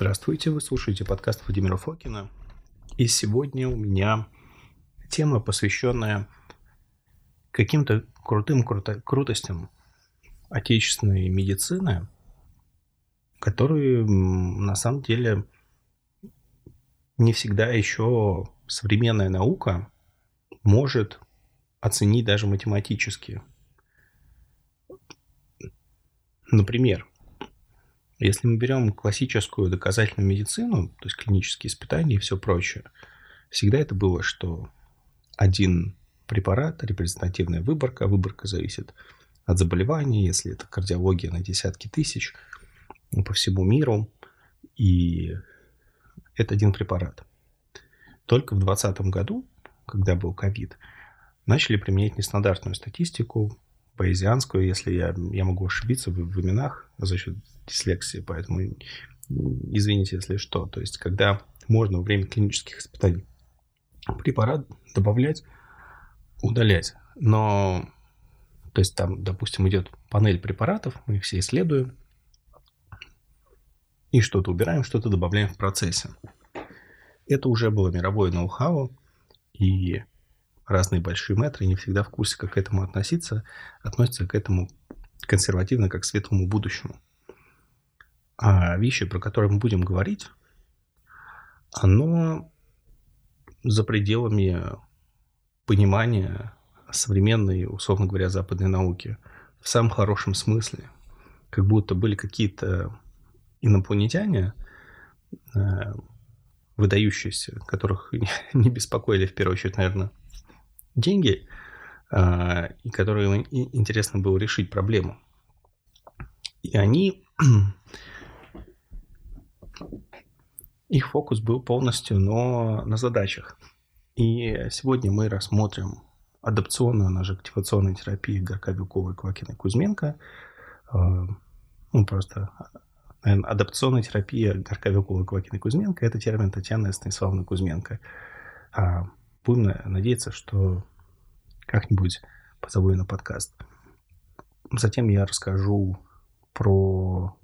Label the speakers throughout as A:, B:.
A: Здравствуйте, вы слушаете подкаст Владимира Фокина. И сегодня у меня тема, посвященная каким-то крутым круто- крутостям отечественной медицины, которые на самом деле не всегда еще современная наука может оценить даже математически. Например, если мы берем классическую доказательную медицину, то есть клинические испытания и все прочее, всегда это было, что один препарат, репрезентативная выборка, выборка зависит от заболевания, если это кардиология на десятки тысяч по всему миру, и это один препарат. Только в 2020 году, когда был ковид, начали применять нестандартную статистику, поэзианскую, если я, я могу ошибиться в, в именах за счет дислексии, поэтому извините, если что. То есть, когда можно во время клинических испытаний препарат добавлять, удалять. Но, то есть, там, допустим, идет панель препаратов, мы их все исследуем, и что-то убираем, что-то добавляем в процессе. Это уже было мировое ноу-хау, и разные большие метры не всегда в курсе, как к этому относиться, относятся к этому консервативно, как к светлому будущему. А вещи, про которые мы будем говорить, оно за пределами понимания современной, условно говоря, западной науки в самом хорошем смысле. Как будто были какие-то инопланетяне, э, выдающиеся, которых не беспокоили в первую очередь, наверное, деньги, а, и которые интересно было решить проблему. И они... Их фокус был полностью но на задачах. И сегодня мы рассмотрим адапционную, она же активационную терапию Горка Вилкова, Квакина Кузьменко. А, ну, просто наверное, адапционная терапия Горка Вилкова, Квакина Кузьменко – это термин Татьяны Станиславовны Кузьменко. А будем надеяться, что как-нибудь позову ее на подкаст. Затем я расскажу про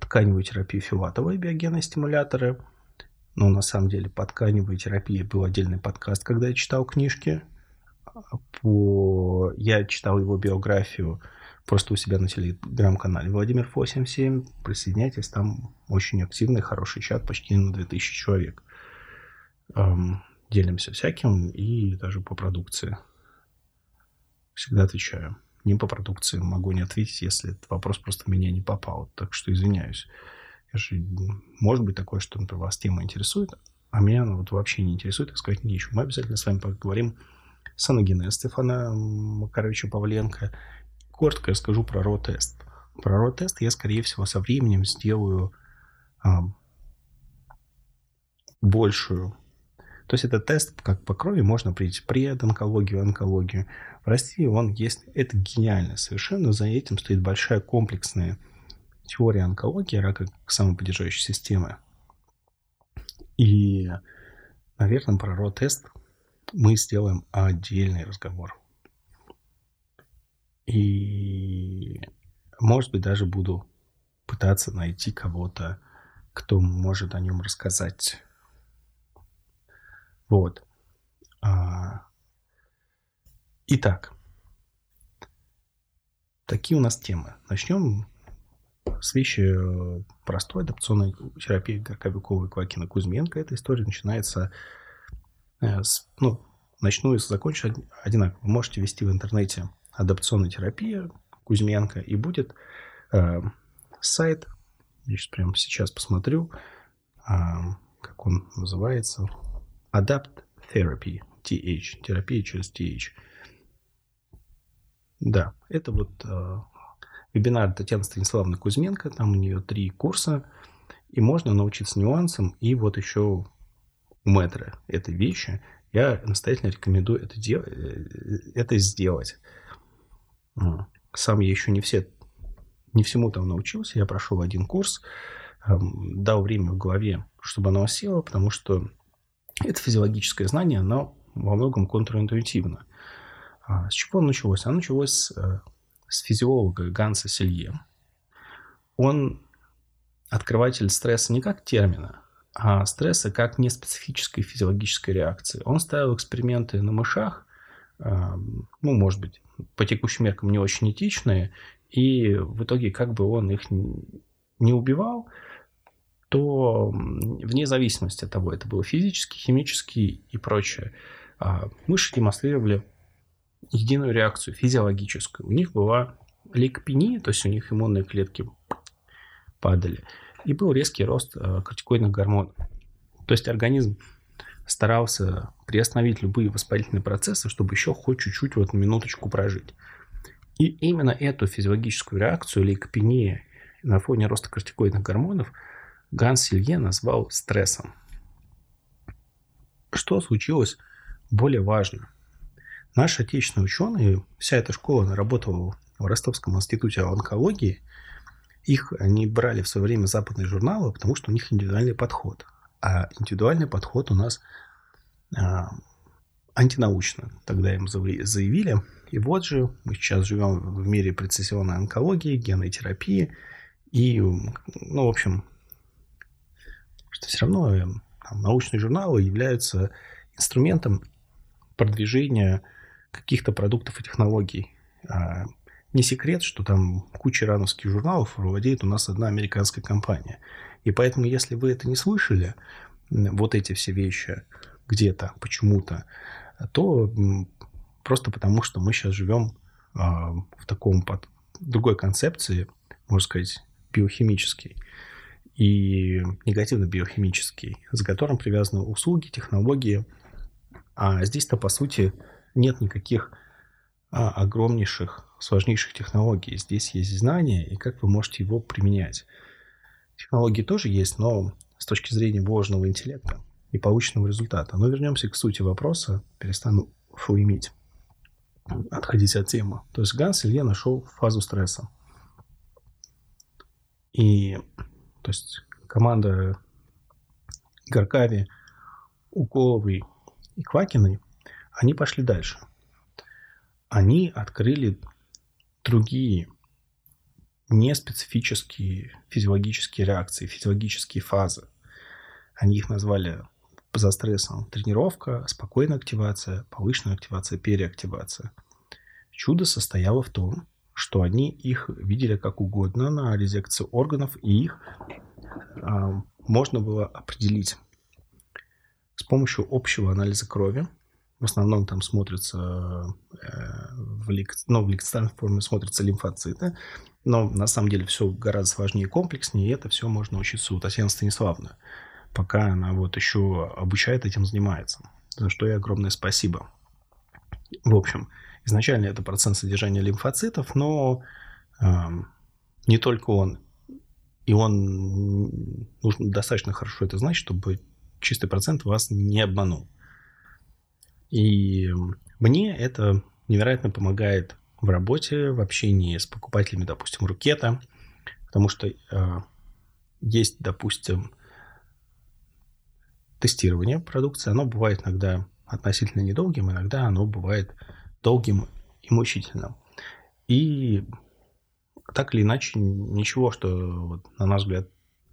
A: тканевую терапию Филатова и биогенные стимуляторы. Но на самом деле по тканевой терапии был отдельный подкаст, когда я читал книжки. По... Я читал его биографию просто у себя на телеграм-канале Владимир 87. Присоединяйтесь, там очень активный, хороший чат, почти на 2000 человек. Делимся всяким и даже по продукции. Всегда отвечаю. Не по продукции могу не ответить, если этот вопрос просто меня не попал. Так что извиняюсь. Же, может быть такое, что, например, вас тема интересует, а меня она вот вообще не интересует, так сказать, нечего. Мы обязательно с вами поговорим с анагенез Стефана Макаровича Павленко. Коротко расскажу про РО-тест. Про РО-тест я, скорее всего, со временем сделаю а, большую то есть это тест, как по крови можно определить предонкологию, онкологию. В России он есть, это гениально совершенно, за этим стоит большая комплексная теория онкологии, рака как самоподдерживающей системы. И, наверное, про РО-тест мы сделаем отдельный разговор. И, может быть, даже буду пытаться найти кого-то, кто может о нем рассказать. Вот. А... Итак, такие у нас темы. Начнем с вещи э, простой адапционной терапии Кобякова и Квакина Кузьменко. Эта история начинается э, с, ну, начну и закончу одинаково. Вы можете ввести в интернете адапционная терапия Кузьменко, и будет э, сайт, я сейчас прямо сейчас посмотрю, э, как он называется, Adapt Therapy, TH, терапия через TH. Да, это вот э, вебинар Татьяны Станиславовны Кузьменко, там у нее три курса, и можно научиться нюансам, и вот еще у мэтра этой вещи, я настоятельно рекомендую это, дел- э, это сделать. Сам я еще не все, не всему там научился, я прошел один курс, эм, дал время в голове, чтобы оно осело, потому что это физиологическое знание, оно во многом контринтуитивно. А с чего началось? Оно началось с, э, с физиолога Ганса Селье. Он открыватель стресса не как термина, а стресса как неспецифической физиологической реакции. Он ставил эксперименты на мышах, ну, может быть, по текущим меркам не очень этичные, и в итоге как бы он их не убивал, то вне зависимости от того, это было физически, химически и прочее, а, мыши демонстрировали единую реакцию физиологическую. У них была лейкопения, то есть у них иммунные клетки падали, и был резкий рост а, кортикоидных гормонов. То есть организм старался приостановить любые воспалительные процессы, чтобы еще хоть чуть-чуть вот минуточку прожить. И именно эту физиологическую реакцию лейкопения на фоне роста кортикоидных гормонов Ганс Силье назвал стрессом. Что случилось более важно? Наши отечественные ученые, вся эта школа она работала в Ростовском институте онкологии, их они брали в свое время западные журналы, потому что у них индивидуальный подход. А индивидуальный подход у нас а, антинаучно. Тогда им заявили. И вот же мы сейчас живем в мире прецессионной онкологии, генной терапии. И, ну, в общем, что все равно э, там, научные журналы являются инструментом продвижения каких-то продуктов и технологий. А не секрет, что там куча ирановских журналов владеет у нас одна американская компания. И поэтому, если вы это не слышали, вот эти все вещи где-то, почему-то, то просто потому, что мы сейчас живем а, в таком под другой концепции, можно сказать, биохимический и негативно-биохимический, за которым привязаны услуги, технологии. А здесь-то, по сути, нет никаких а, огромнейших, сложнейших технологий. Здесь есть знание, и как вы можете его применять. Технологии тоже есть, но с точки зрения вложенного интеллекта и полученного результата. Но вернемся к сути вопроса, перестану флеймить, отходить от темы. То есть Ганс Илье нашел фазу стресса. И то есть команда Горкави, Уколовой и Квакиной, они пошли дальше. Они открыли другие неспецифические физиологические реакции, физиологические фазы. Они их назвали за стрессом тренировка, спокойная активация, повышенная активация, переактивация. Чудо состояло в том, что они их видели как угодно на резекции органов, и их а, можно было определить с помощью общего анализа крови. В основном там смотрятся, э, в, лик, ну, в ликоцитарной форме смотрятся лимфоциты, но на самом деле все гораздо сложнее и комплекснее, и это все можно учиться у Татьяны Станиславовны, пока она вот еще обучает этим занимается, за что ей огромное спасибо. В общем, изначально это процент содержания лимфоцитов, но э, не только он, и он нужно достаточно хорошо это знать, чтобы чистый процент вас не обманул. И мне это невероятно помогает в работе, в общении с покупателями, допустим, Рукета, потому что э, есть, допустим, тестирование продукции, оно бывает иногда относительно недолгим, иногда оно бывает долгим и мучительным. И так или иначе, ничего, что, на наш взгляд,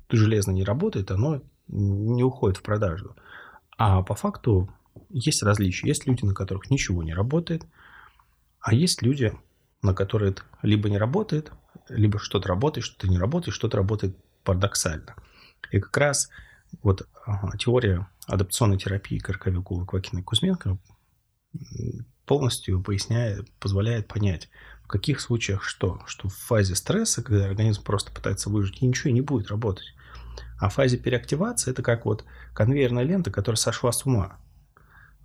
A: железно не работает, оно не уходит в продажу. А по факту есть различия. Есть люди, на которых ничего не работает, а есть люди, на которые это либо не работает, либо что-то работает, что-то не работает, что-то работает парадоксально. И как раз вот теория адаптационной терапии Карковикова, Квакина и Кузьменко полностью поясняет, позволяет понять, в каких случаях что. Что в фазе стресса, когда организм просто пытается выжить, и ничего не будет работать. А в фазе переактивации это как вот конвейерная лента, которая сошла с ума.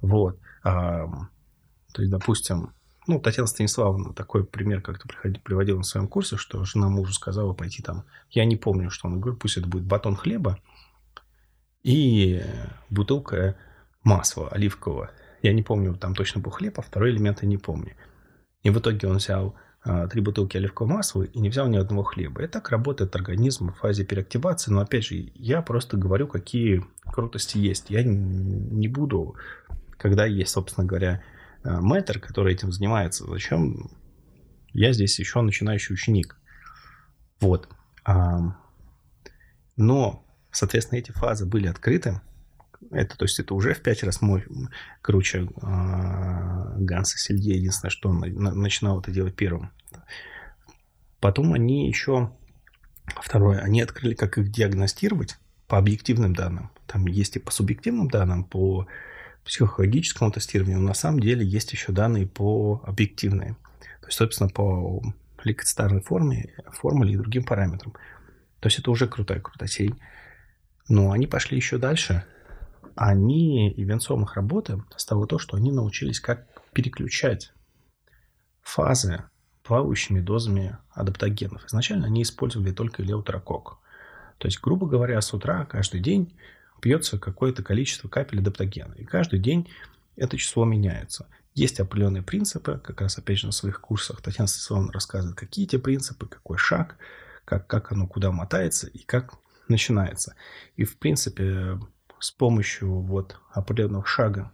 A: Вот. А, то есть, допустим, ну, Татьяна Станиславовна такой пример как-то приводила на своем курсе, что жена мужу сказала пойти там, я не помню, что он говорит, пусть это будет батон хлеба и бутылка масла оливкового. Я не помню, там точно был хлеб, а второй элемент я не помню. И в итоге он взял а, три бутылки оливкового масла и не взял ни одного хлеба. И так работает организм в фазе переактивации. Но опять же, я просто говорю, какие крутости есть. Я не буду когда есть, собственно говоря, э, мэтр, который этим занимается, зачем я здесь еще начинающий ученик? Вот. Но, соответственно, эти фазы были открыты. Это, то есть это уже в пять раз мой, круче э, Ганса Селье. Единственное, что он начинал это делать первым. Потом они еще, второе, они открыли, как их диагностировать по объективным данным. Там есть и по субъективным данным, по психологическому тестированию, на самом деле есть еще данные по объективные. То есть, собственно, по лейкоцитарной форме, формуле и другим параметрам. То есть это уже крутая крутотень. Но они пошли еще дальше. Они, и работы, стало то, что они научились как переключать фазы плавающими дозами адаптогенов. Изначально они использовали только леутерокок. То есть, грубо говоря, с утра каждый день пьется какое-то количество капель адаптогена. И каждый день это число меняется. Есть определенные принципы, как раз опять же на своих курсах Татьяна Станиславовна рассказывает, какие эти принципы, какой шаг, как, как оно куда мотается и как начинается. И в принципе с помощью вот определенного шага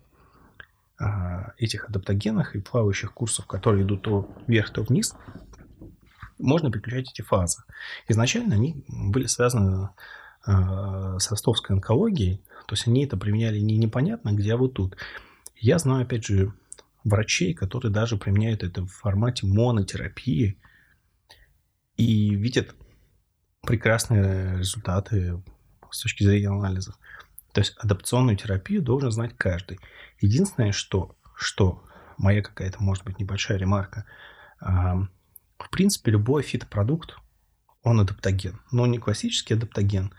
A: а, этих адаптогенов и плавающих курсов, которые идут то вверх, то вниз, можно переключать эти фазы. Изначально они были связаны с ростовской онкологией, то есть они это применяли не непонятно где, а вот тут. Я знаю, опять же, врачей, которые даже применяют это в формате монотерапии и видят прекрасные результаты с точки зрения анализов. То есть адапционную терапию должен знать каждый. Единственное, что, что моя какая-то, может быть, небольшая ремарка, в принципе, любой фитопродукт, он адаптоген, но не классический адаптоген.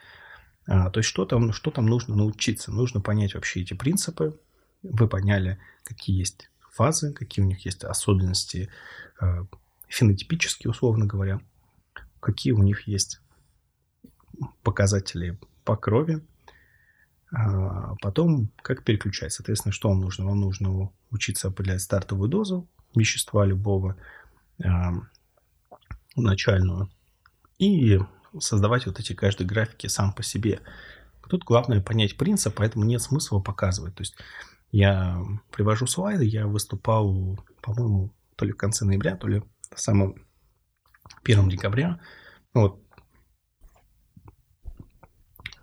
A: А, то есть что там, что там нужно научиться? Нужно понять вообще эти принципы. Вы поняли, какие есть фазы, какие у них есть особенности э, фенотипические, условно говоря, какие у них есть показатели по крови, а потом как переключать. Соответственно, что вам нужно? Вам нужно учиться определять стартовую дозу вещества любого, а, начальную, и создавать вот эти каждые графики сам по себе. Тут главное понять принцип, поэтому нет смысла показывать. То есть я привожу слайды, я выступал, по-моему, то ли в конце ноября, то ли в самом первом декабря. Вот.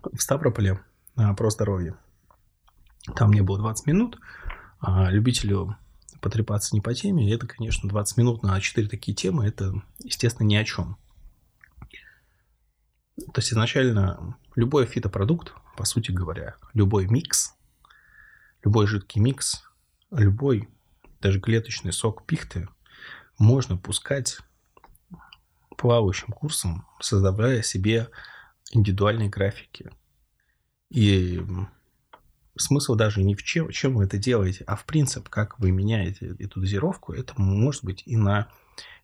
A: В Ставрополе про здоровье. Там мне было 20 минут. А любителю потрепаться не по теме, это, конечно, 20 минут на 4 такие темы, это, естественно, ни о чем. То есть изначально любой фитопродукт, по сути говоря, любой микс, любой жидкий микс, любой даже клеточный сок пихты можно пускать плавающим курсом, создавая себе индивидуальные графики. И смысл даже не в чем, чем вы это делаете, а в принцип, как вы меняете эту дозировку, это может быть и на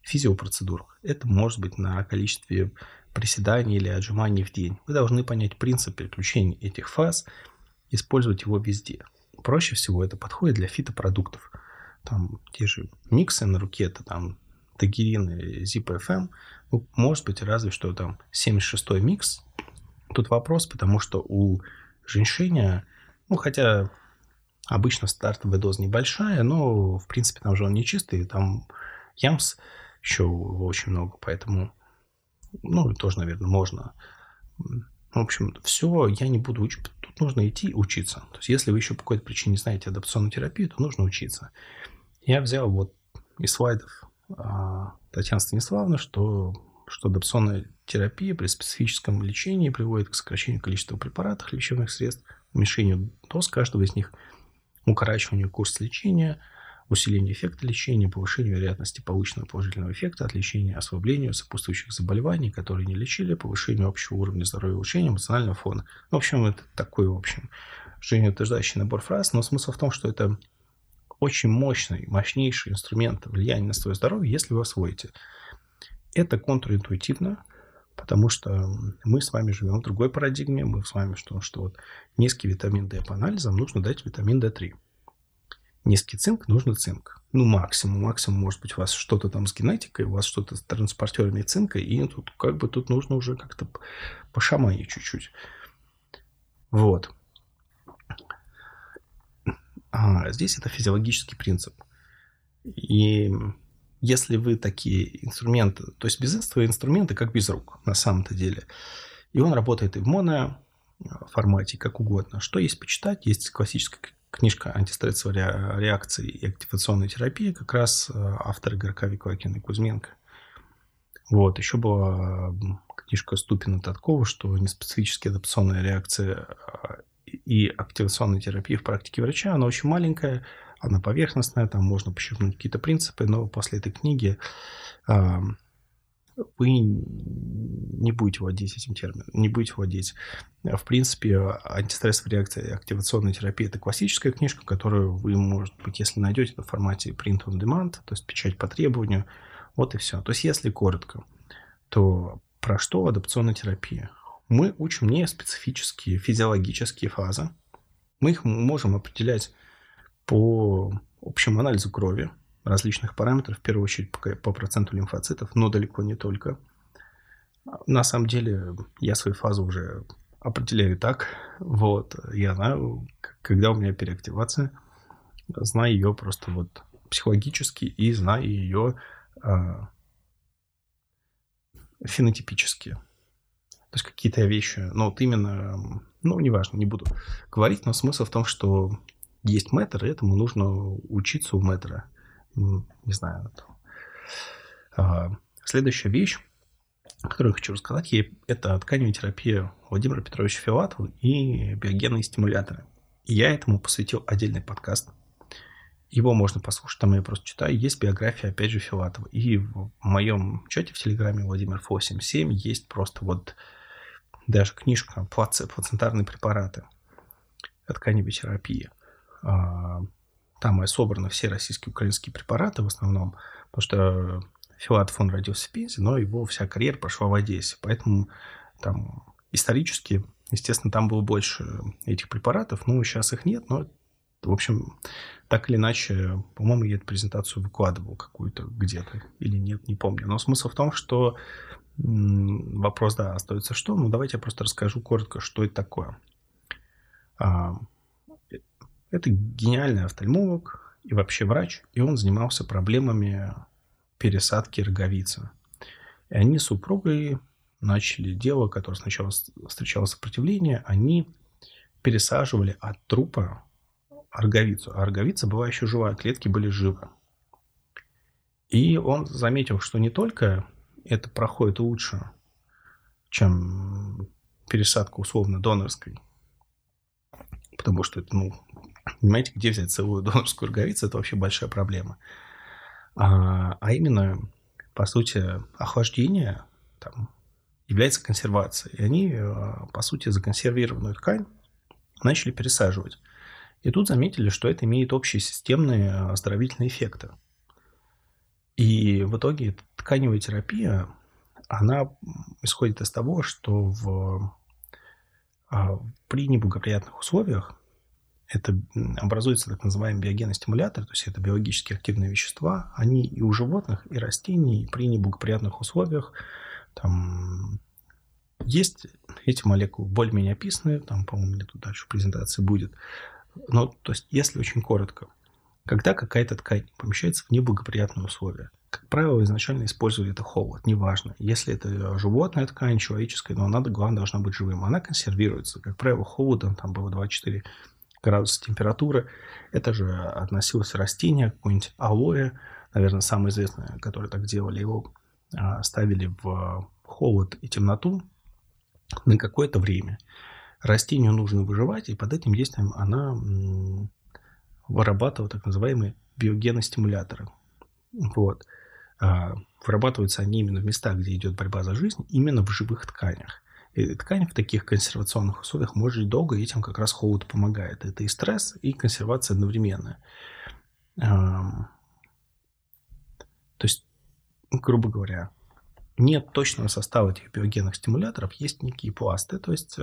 A: физиопроцедурах, это может быть на количестве приседаний или отжиманий в день. Вы должны понять принцип переключения этих фаз, использовать его везде. Проще всего это подходит для фитопродуктов. Там те же миксы на руке, это там Тагерин и ZipFM. Ну, может быть, разве что там 76-й микс. Тут вопрос, потому что у женьшеня ну, хотя обычно стартовая доза небольшая, но, в принципе, там же он не чистый, там ямс еще очень много, поэтому, ну, тоже, наверное, можно. В общем, все, я не буду учить. Тут нужно идти учиться. То есть, если вы еще по какой-то причине не знаете адаптационную терапию, то нужно учиться. Я взял вот из слайдов а, Татьяны Станиславовны, что, что адаптационная терапия при специфическом лечении приводит к сокращению количества препаратов, лечебных средств – уменьшению доз каждого из них, укорачиванию курса лечения, усилению эффекта лечения, повышению вероятности полученного положительного эффекта от лечения, ослаблению сопутствующих заболеваний, которые не лечили, повышению общего уровня здоровья, улучшению эмоционального фона. В общем, это такой, в общем, жизнеутверждающий набор фраз, но смысл в том, что это очень мощный, мощнейший инструмент влияния на свое здоровье, если вы освоите. Это контринтуитивно, Потому что мы с вами живем в другой парадигме. Мы с вами, что, что вот низкий витамин D по анализам нужно дать витамин D3. Низкий цинк, нужно цинк. Ну, максимум, максимум, может быть, у вас что-то там с генетикой, у вас что-то с транспортерами цинка, и тут как бы тут нужно уже как-то пошаманить чуть-чуть. Вот. А здесь это физиологический принцип. И если вы такие инструменты, то есть без этого инструменты как без рук на самом-то деле. И он работает и в моно формате, как угодно. Что есть почитать? Есть классическая книжка антистрессовой реакции и активационной терапии, как раз автор игрока Виквакина и Кузьменко. Вот, еще была книжка Ступина Таткова, что неспецифические адаптационная реакция и активационная терапия в практике врача, она очень маленькая, она поверхностная, там можно подчеркнуть какие-то принципы, но после этой книги э, вы не будете владеть этим термином, не будете владеть. В принципе, антистрессовая реакция активационная терапия – это классическая книжка, которую вы, может быть, если найдете в формате print on demand, то есть печать по требованию, вот и все. То есть, если коротко, то про что адапционная терапия? Мы учим не специфические физиологические фазы. Мы их можем определять по общему анализу крови различных параметров, в первую очередь по, по проценту лимфоцитов, но далеко не только. На самом деле я свои фазы уже определяю так. Вот, я знаю, когда у меня переактивация, знаю ее просто вот психологически и знаю ее а, фенотипически. То есть какие-то вещи, ну вот именно, ну неважно, не буду говорить, но смысл в том, что есть мэтр, и этому нужно учиться у мэтра. Не знаю. А, следующая вещь, которую я хочу рассказать, это тканевая терапия Владимира Петровича Филатова и биогенные стимуляторы. Я этому посвятил отдельный подкаст. Его можно послушать, там я просто читаю. Есть биография, опять же, Филатова. И в моем чате в Телеграме Владимир 877 есть просто вот даже книжка «Плацентарные препараты» тканевой терапии. А, там и собраны все российские украинские препараты в основном, потому что Филатов, он родился в Пензе, но его вся карьера прошла в Одессе. Поэтому там исторически, естественно, там было больше этих препаратов. Ну, сейчас их нет, но, в общем, так или иначе, по-моему, я эту презентацию выкладывал какую-то где-то или нет, не помню. Но смысл в том, что вопрос, да, остается что? Ну, давайте я просто расскажу коротко, что это такое. Это гениальный офтальмолог и вообще врач, и он занимался проблемами пересадки роговицы. И они с супругой начали дело, которое сначала встречало сопротивление, они пересаживали от трупа роговицу. А роговица была еще живая, клетки были живы. И он заметил, что не только это проходит лучше, чем пересадка условно донорской, потому что это, ну, Понимаете, где взять целую донорскую роговицу, это вообще большая проблема. А, а именно, по сути, охлаждение там, является консервацией. И они, а, по сути, законсервированную ткань начали пересаживать. И тут заметили, что это имеет общие системные оздоровительные эффекты. И в итоге тканевая терапия, она исходит из того, что в, а, при неблагоприятных условиях это образуется так называемый биогенный стимулятор, то есть это биологически активные вещества, они и у животных, и растений при неблагоприятных условиях там есть эти молекулы более-менее описаны, там, по-моему, мне тут дальше в презентации будет. Но, то есть, если очень коротко, когда какая-то ткань помещается в неблагоприятные условия, как правило, изначально использовали это холод, неважно. Если это животная ткань, человеческая, но она, главное, должна быть живым. Она консервируется. Как правило, холодом, там было 24 градуса температуры. Это же относилось растение, какое-нибудь алоэ, наверное, самое известное, которое так делали. Его а, ставили в холод и темноту на какое-то время. Растению нужно выживать, и под этим действием она вырабатывает так называемые биогеностимуляторы. Вот. А, вырабатываются они именно в местах, где идет борьба за жизнь, именно в живых тканях. И ткань в таких консервационных условиях может жить долго, и этим как раз холод помогает. Это и стресс, и консервация одновременно. То есть, грубо говоря, нет точного состава этих биогенных стимуляторов, есть некие пласты, то есть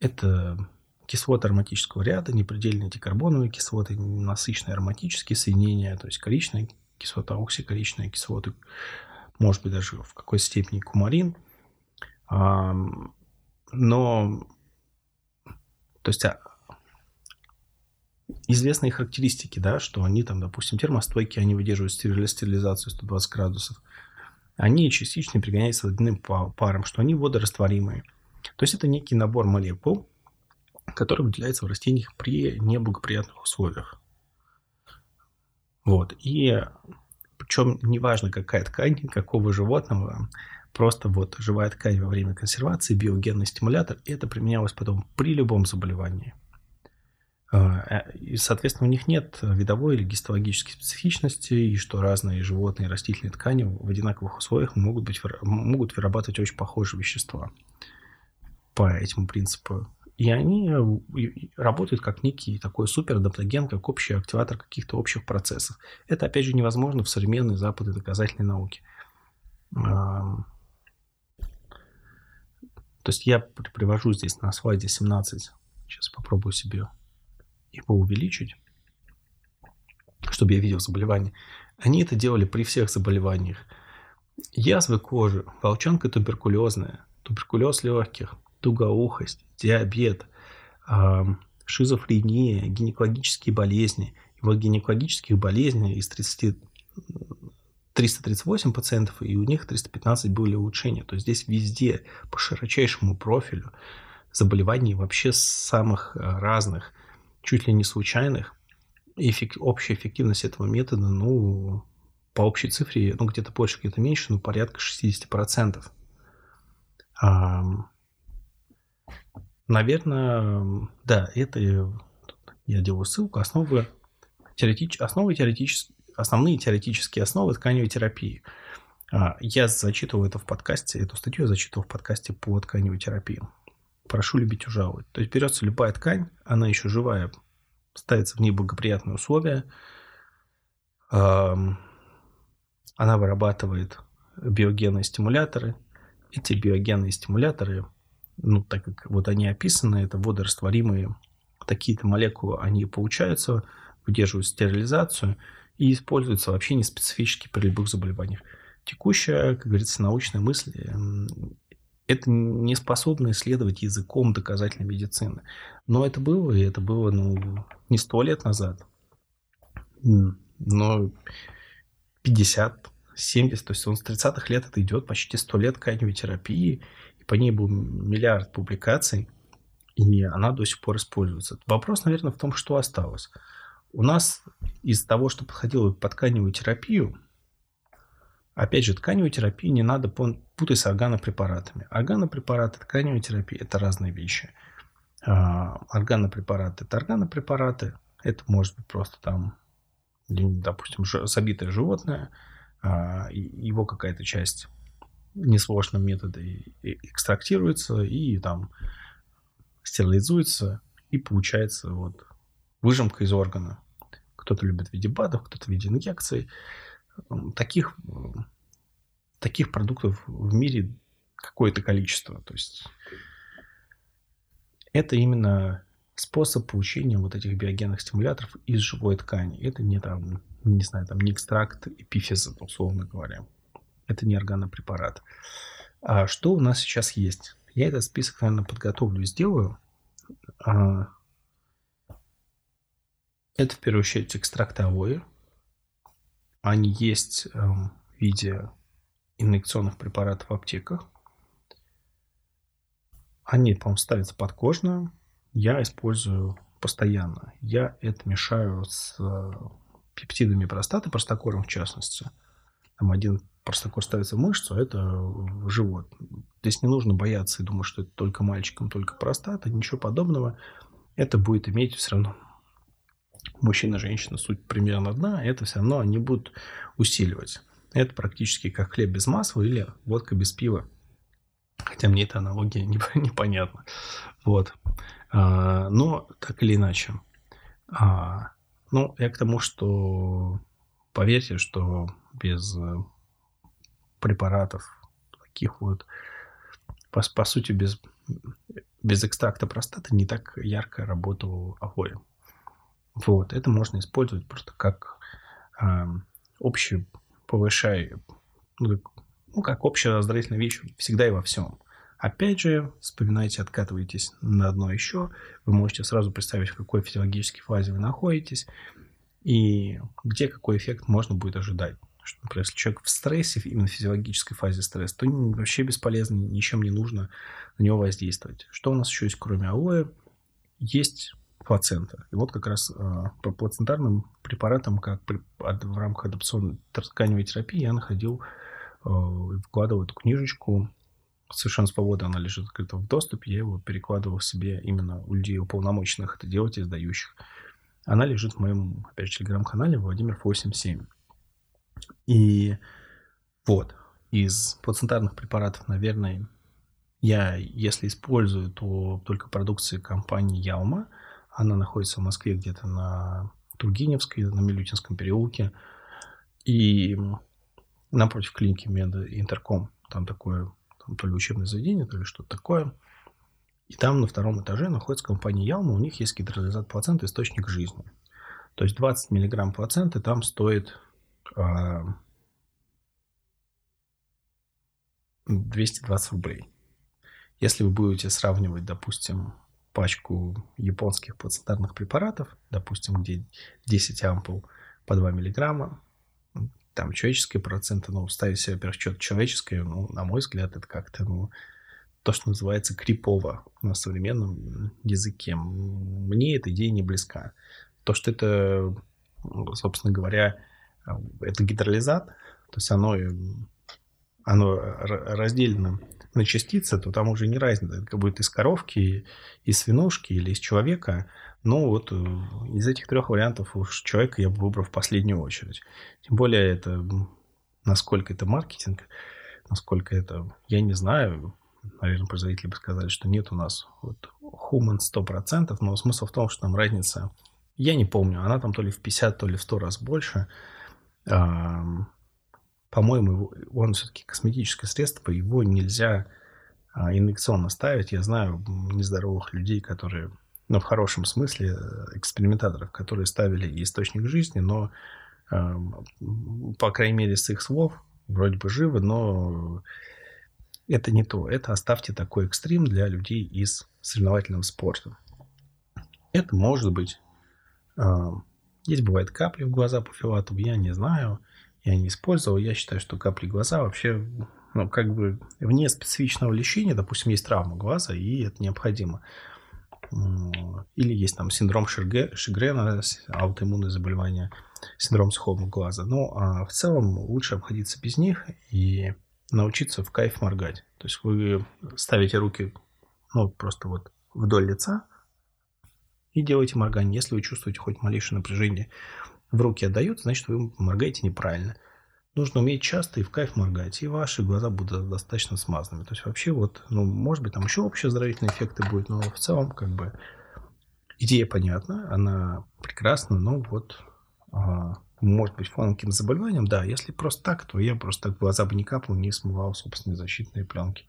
A: это кислоты ароматического ряда, непредельные дикарбоновые кислоты, насыщенные ароматические соединения, то есть коричная кислота, оксикоричная кислоты, может быть, даже в какой-то степени кумарин. Но, то есть, а, известные характеристики, да, что они там, допустим, термостойкие, они выдерживают стерилизацию 120 градусов. они частично пригоняются водяным паром, что они водорастворимые. То есть это некий набор молекул, который выделяется в растениях при неблагоприятных условиях. Вот. И причем неважно, какая ткань, какого животного, просто вот живая ткань во время консервации, биогенный стимулятор, и это применялось потом при любом заболевании. А, э, и, соответственно, у них нет видовой или гистологической специфичности, и что разные животные и растительные ткани в одинаковых условиях могут, быть, могут вырабатывать очень похожие вещества по этому принципу. И они э, работают как некий такой суперадаптоген, как общий активатор каких-то общих процессов. Это, опять же, невозможно в современной западной доказательной науке. То есть я привожу здесь на слайде 17, сейчас попробую себе его увеличить, чтобы я видел заболевания. Они это делали при всех заболеваниях. Язвы кожи, волчанка туберкулезная, туберкулез легких, тугоухость, диабет, шизофрения, гинекологические болезни. И вот гинекологических болезней из 30 338 пациентов, и у них 315 были улучшения. То есть здесь везде по широчайшему профилю заболеваний вообще самых разных чуть ли не случайных. И общая эффективность этого метода, ну, по общей цифре, ну, где-то больше, где-то меньше, ну, порядка 60%. А, наверное, да, это я делаю ссылку, основы, теоретич, основы теоретические, основные теоретические основы тканевой терапии. А, я зачитывал это в подкасте, эту статью я зачитывал в подкасте по тканевой терапии прошу любить ужаловать. То есть берется любая ткань, она еще живая, ставится в неблагоприятные условия, она вырабатывает биогенные стимуляторы. Эти биогенные стимуляторы, ну, так как вот они описаны, это водорастворимые такие-то молекулы, они получаются, выдерживают стерилизацию и используются вообще не специфически при любых заболеваниях. Текущая, как говорится, научная мысль это не способно исследовать языком доказательной медицины. Но это было, и это было, ну, не сто лет назад, но 50, 70, то есть он с 30-х лет это идет почти 100 лет тканевой терапии, и по ней был миллиард публикаций, и она до сих пор используется. Вопрос, наверное, в том, что осталось. У нас из того, что подходило под тканевую терапию, Опять же, тканевую терапию не надо путать с органопрепаратами. Органопрепараты, тканевая терапия – это разные вещи. А, органопрепараты – это органопрепараты. Это может быть просто там, допустим, забитое животное, а, его какая-то часть несложным методом экстрактируется и там стерилизуется, и получается вот выжимка из органа. Кто-то любит в виде БАДов, кто-то в виде инъекций таких, таких продуктов в мире какое-то количество. То есть это именно способ получения вот этих биогенных стимуляторов из живой ткани. Это не там, не знаю, там не экстракт эпифиза, условно говоря. Это не органопрепарат. А что у нас сейчас есть? Я этот список, наверное, подготовлю и сделаю. А, это в первую очередь экстракты авои. Они есть эм, в виде инъекционных препаратов в аптеках. Они, по-моему, ставятся подкожно. Я использую постоянно. Я это мешаю с э, пептидами простаты, простокором в частности. Там один простокор ставится в мышцу, а это в живот. Здесь не нужно бояться и думать, что это только мальчикам, только простата. Ничего подобного. Это будет иметь все равно мужчина женщина суть примерно одна, это все равно они будут усиливать. Это практически как хлеб без масла или водка без пива. Хотя мне эта аналогия непонятна. Вот. А, но так или иначе. А, ну, я к тому, что поверьте, что без препаратов таких вот, по, по сути, без, без экстракта простаты не так ярко работал авоя. Вот, это можно использовать просто как э, общий повышай, ну, ну, как общая оздоровительная вещь всегда и во всем. Опять же, вспоминайте, откатывайтесь на одно еще. Вы можете сразу представить, в какой физиологической фазе вы находитесь и где какой эффект можно будет ожидать. Что, например, если человек в стрессе, именно в физиологической фазе стресса, то вообще бесполезно, ничем не нужно на него воздействовать. Что у нас еще есть, кроме алоэ? Есть плацента. И вот как раз э, по плацентарным препаратам, как при, от, в рамках адаптационной тканевой терапии, я находил, э, вкладывал эту книжечку совершенно свободно, она лежит открыто в доступе, я его перекладывал себе именно у людей уполномоченных это делать, издающих. Она лежит в моем, опять же, телеграм-канале Владимир 87. И вот, из плацентарных препаратов, наверное, я, если использую, то только продукции компании Ялма. Она находится в Москве где-то на Тургеневской, на Милютинском переулке. И напротив клиники Меда Интерком. Там такое, там то ли учебное заведение, то ли что-то такое. И там на втором этаже находится компания Ялма. У них есть гидролизат плаценты, источник жизни. То есть 20 миллиграмм плаценты там стоит 220 а, рублей. Если вы будете сравнивать, допустим, пачку японских плацентарных препаратов, допустим, где 10 ампул по 2 миллиграмма, там человеческие проценты, ну, ставить себе, во-первых, человеческое, ну, на мой взгляд, это как-то, ну, то, что называется крипово на современном языке. Мне эта идея не близка. То, что это, собственно говоря, это гидролизат, то есть оно, оно разделено на частицы, то там уже не разница, это будет из коровки, из свинушки или из человека. Но вот э, из этих трех вариантов уж человека я бы выбрал в последнюю очередь. Тем более это, насколько это маркетинг, насколько это, я не знаю, наверное, производители бы сказали, что нет у нас вот human 100%, но смысл в том, что там разница, я не помню, она там то ли в 50, то ли в 100 раз больше – по-моему, он все-таки косметическое средство, его нельзя а, инъекционно ставить. Я знаю нездоровых людей, которые, ну, в хорошем смысле, э, экспериментаторов, которые ставили источник жизни, но, по крайней мере, с их слов, вроде бы живы, но это не то. Это оставьте такой экстрим для людей из соревновательного спорта. Это может быть Здесь бывает капли в глаза по филату, я не знаю, я не использовал. Я считаю, что капли глаза вообще, ну, как бы вне специфичного лечения, допустим, есть травма глаза, и это необходимо. Или есть там синдром Шигрена, аутоиммунное заболевание, синдром сухого глаза. Ну, а в целом лучше обходиться без них и научиться в кайф моргать. То есть вы ставите руки, ну, просто вот вдоль лица, и делайте моргание. Если вы чувствуете хоть малейшее напряжение в руки отдает, значит вы моргаете неправильно. Нужно уметь часто и в кайф моргать, и ваши глаза будут достаточно смазанными. То есть вообще вот, ну, может быть, там еще общие оздоровительные эффекты будут, но в целом как бы идея понятна, она прекрасна, но вот а, может быть фоном каким-то заболеванием, да, если просто так, то я просто так глаза бы не капал, не смывал собственные защитные пленки.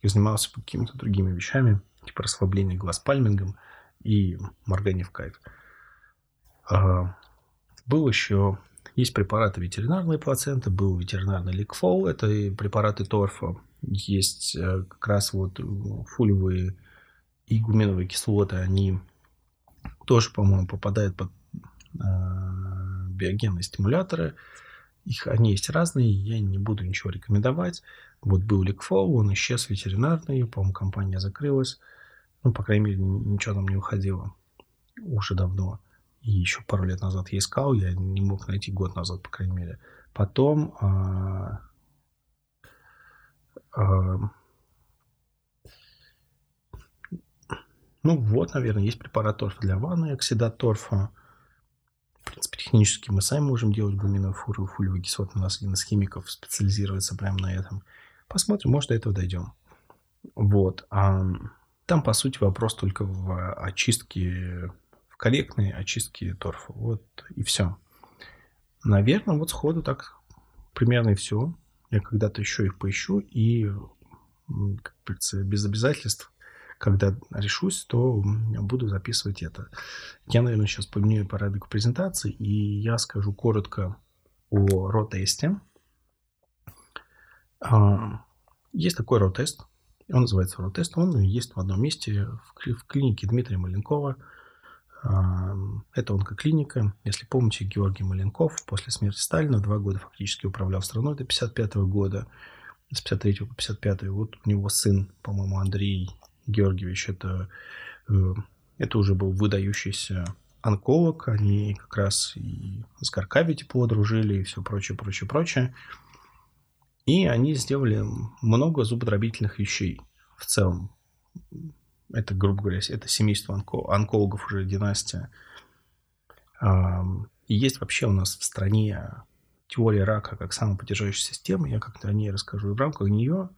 A: Я занимался какими-то другими вещами, типа расслабления глаз пальмингом, и моргание в кайф. А, был еще... Есть препараты ветеринарные плаценты, был ветеринарный ликфол, это препараты торфа. Есть э, как раз вот фулевые и гуменовые кислоты, они тоже, по-моему, попадают под э, биогенные стимуляторы. Их, они есть разные, я не буду ничего рекомендовать. Вот был Ликфол, он исчез ветеринарный, по-моему, компания закрылась. Ну, по крайней мере, ничего там не уходило уже давно. И еще пару лет назад я искал, я не мог найти год назад, по крайней мере. Потом а, а, ну вот, наверное, есть препарат торфа для ванны, оксидат торфа. В принципе, технически мы сами можем делать гуминовую фуру, кислот. У нас один из химиков специализируется прямо на этом. Посмотрим, может, до этого дойдем. Вот. А там, по сути, вопрос только в очистке, в корректной очистке торфа. Вот и все. Наверное, вот сходу так примерно и все. Я когда-то еще их поищу и, как говорится, без обязательств, когда решусь, то буду записывать это. Я, наверное, сейчас поменяю порядок презентации, и я скажу коротко о ротесте. А, есть такой ротест, он называется Ротест. Он есть в одном месте в, клинике Дмитрия Маленкова. Это онкоклиника. Если помните, Георгий Маленков после смерти Сталина два года фактически управлял страной до 55 года. С 53 по 55 вот у него сын, по-моему, Андрей Георгиевич. Это, э, это уже был выдающийся онколог. Они как раз и с Горкави тепло дружили и все прочее, прочее, прочее. И они сделали много зубодробительных вещей в целом это, грубо говоря, это семейство онко, онкологов уже династия. И есть вообще у нас в стране теория рака как самоподдерживающая система. Я как-то о ней расскажу. И в рамках нее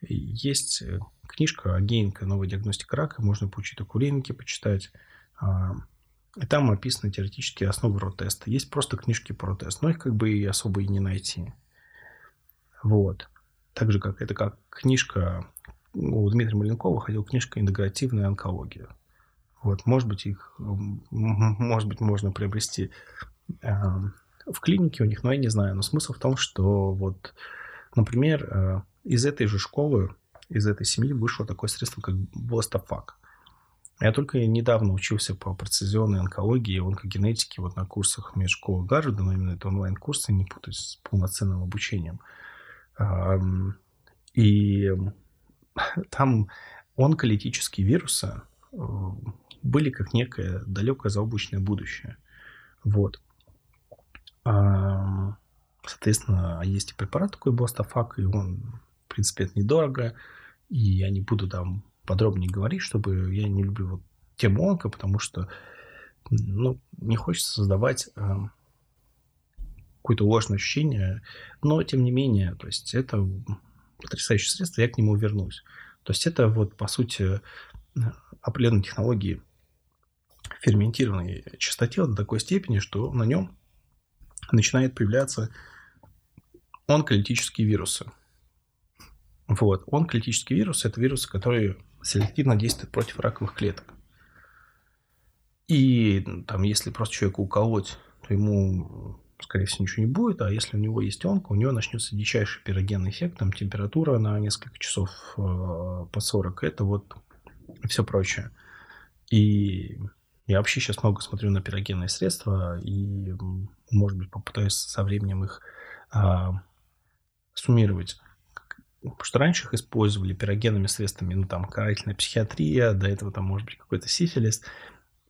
A: есть книжка Агеенко «Новая диагностика рака». Можно получить такую рынке, почитать. И там описаны теоретические основы РО-теста. Есть просто книжки по РО-тест, но их как бы и особо и не найти. Вот. Так же, как это как книжка у Дмитрия Маленкова выходила книжка «Интегративная онкология». Вот, может быть, их, может быть, можно приобрести э, в клинике у них, но я не знаю. Но смысл в том, что вот, например, э, из этой же школы, из этой семьи вышло такое средство, как Бластофак. Я только недавно учился по прецизионной онкологии и онкогенетике вот на курсах межшколы Гарварда, но именно это онлайн-курсы, не путать с полноценным обучением. И там онколитические вирусы были как некое далекое заоблачное будущее. Вот. Соответственно, есть и препарат такой Бластофак, и он, в принципе, это недорого. И я не буду там подробнее говорить, чтобы я не люблю вот тему онко, потому что ну, не хочется создавать какое-то ложное ощущение, но тем не менее, то есть это потрясающее средство, я к нему вернусь. То есть это вот, по сути, определенные технологии ферментированной чистотела до такой степени, что на нем начинают появляться онколитические вирусы. Вот. Онколитические вирусы – это вирусы, которые селективно действуют против раковых клеток. И там, если просто человеку уколоть, то ему скорее всего, ничего не будет, а если у него есть онка, у него начнется дичайший пирогенный эффект, там температура на несколько часов э, по 40, это вот все прочее. И я вообще сейчас много смотрю на пирогенные средства и, может быть, попытаюсь со временем их а, суммировать. Потому что раньше их использовали пирогенными средствами, ну, там, карательная психиатрия, до этого там, может быть, какой-то сифилис.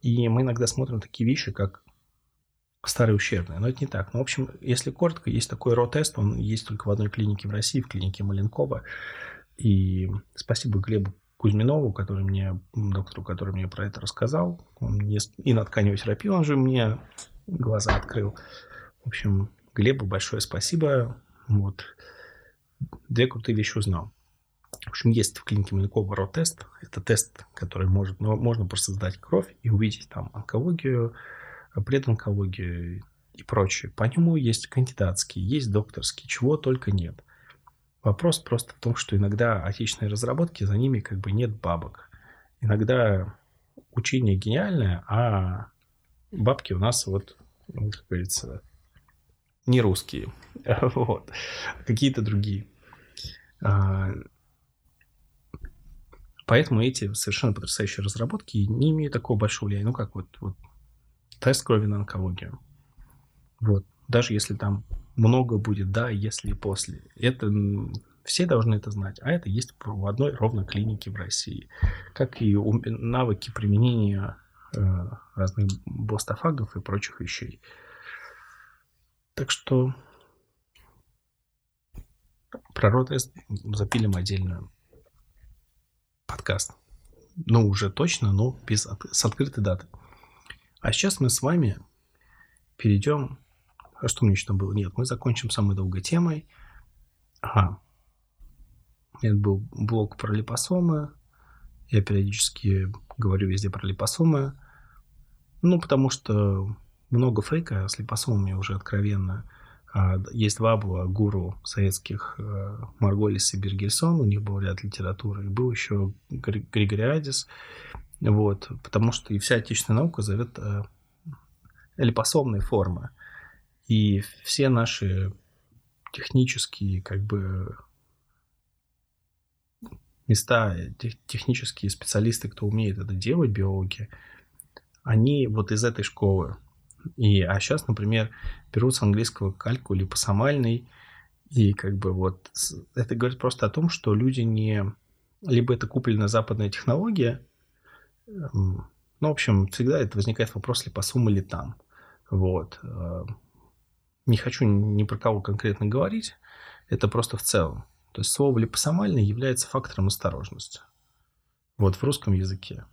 A: И мы иногда смотрим такие вещи, как старые ущербные. Но это не так. Ну, в общем, если коротко, есть такой ро-тест, он есть только в одной клинике в России, в клинике Маленкова. И спасибо Глебу Кузьминову, который мне, доктору, который мне про это рассказал. Он мне и на тканевой терапии, он же мне глаза открыл. В общем, Глебу большое спасибо. Вот. Две крутые вещи узнал. В общем, есть в клинике Маленкова ро-тест. Это тест, который может, ну, можно просто сдать кровь и увидеть там онкологию, предонкологию и прочее. По нему есть кандидатские, есть докторские, чего только нет. Вопрос просто в том, что иногда отечественные разработки, за ними как бы нет бабок. Иногда учение гениальное, а бабки у нас вот, ну, как говорится, не русские, вот, какие-то другие. А, поэтому эти совершенно потрясающие разработки не имеют такого большого влияния. Ну, как вот, вот тест крови на онкологию. Вот. Даже если там много будет да, если и после. Это все должны это знать. А это есть в одной ровно клинике в России. Как и навыки применения э, разных бластофагов и прочих вещей. Так что про Ротест запилим отдельную подкаст. Ну, уже точно, но без, с открытой датой. А сейчас мы с вами перейдем... А что мне еще там было? Нет, мы закончим самой долгой темой. Ага. Это был блок про липосомы. Я периодически говорю везде про липосомы. Ну, потому что много фейка с липосомами уже откровенно. А, есть два было гуру советских э, Марголис и Бергельсон, у них был ряд литературы. И был еще Григориадис. Вот, потому что и вся отечественная наука зовет э, липосомные формы. И все наши технические, как бы, места, технические специалисты, кто умеет это делать, биологи, они вот из этой школы. И, а сейчас, например, берут с английского кальку липосомальный, и как бы вот это говорит просто о том, что люди не... Либо это купленная западная технология, ну, в общем, всегда это возникает вопрос, липосом или там. Вот. Э, не хочу ни про кого конкретно говорить, это просто в целом. То есть слово липосомальный является фактором осторожности. Вот в русском языке.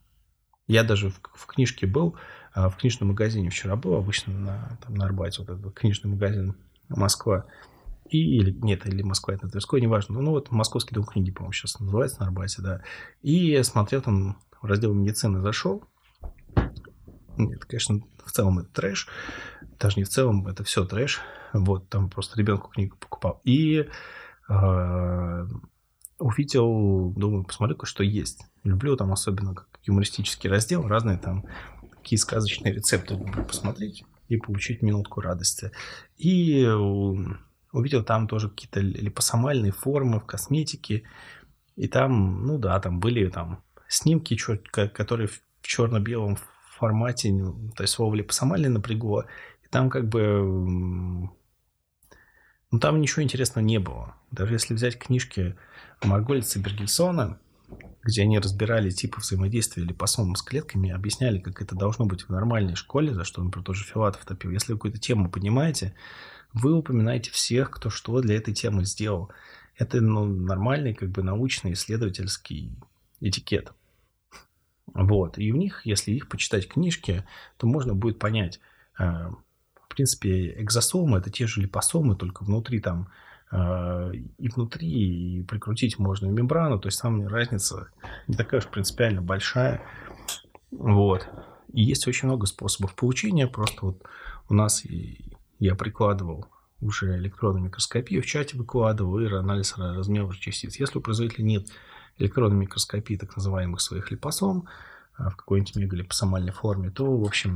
A: Я даже в, в книжке был, а, в книжном магазине вчера был, обычно на, там, на Арбате, вот этот книжный магазин Москва. И, или, нет, или Москва, это Тверской, неважно. Ну, вот Московский дом книги, по-моему, сейчас называется на Арбате, да. И смотрел там в раздел медицины зашел. Нет, конечно, в целом это трэш. Даже не в целом, это все трэш. Вот, там просто ребенку книгу покупал. И э, увидел, думаю, посмотрю-ка, что есть. Люблю там особенно как юмористический раздел, разные там такие сказочные рецепты люблю посмотреть и получить минутку радости. И увидел там тоже какие-то липосомальные формы в косметике. И там, ну да, там были там снимки, которые в черно-белом формате, ну, то есть слово липосомальный напрягло. И там как бы... Ну, там ничего интересного не было. Даже если взять книжки Маргольца и Бергельсона, где они разбирали типы взаимодействия липосомом с клетками, объясняли, как это должно быть в нормальной школе, за что, например, тоже Филатов топил. Если вы какую-то тему понимаете, вы упоминаете всех, кто что для этой темы сделал. Это ну, нормальный, как бы научный, исследовательский этикет. Вот. И у них, если их почитать книжки, то можно будет понять, э, в принципе, экзосомы – это те же липосомы, только внутри там э, и внутри, и прикрутить можно мембрану, то есть там разница не такая уж принципиально большая. Вот. И есть очень много способов получения, просто вот у нас я прикладывал уже электронную микроскопию, в чате выкладывал и анализ размеров частиц. Если у производителя нет электронной микроскопии так называемых своих липосом а, в какой-нибудь мегалипосомальной форме, то, в общем,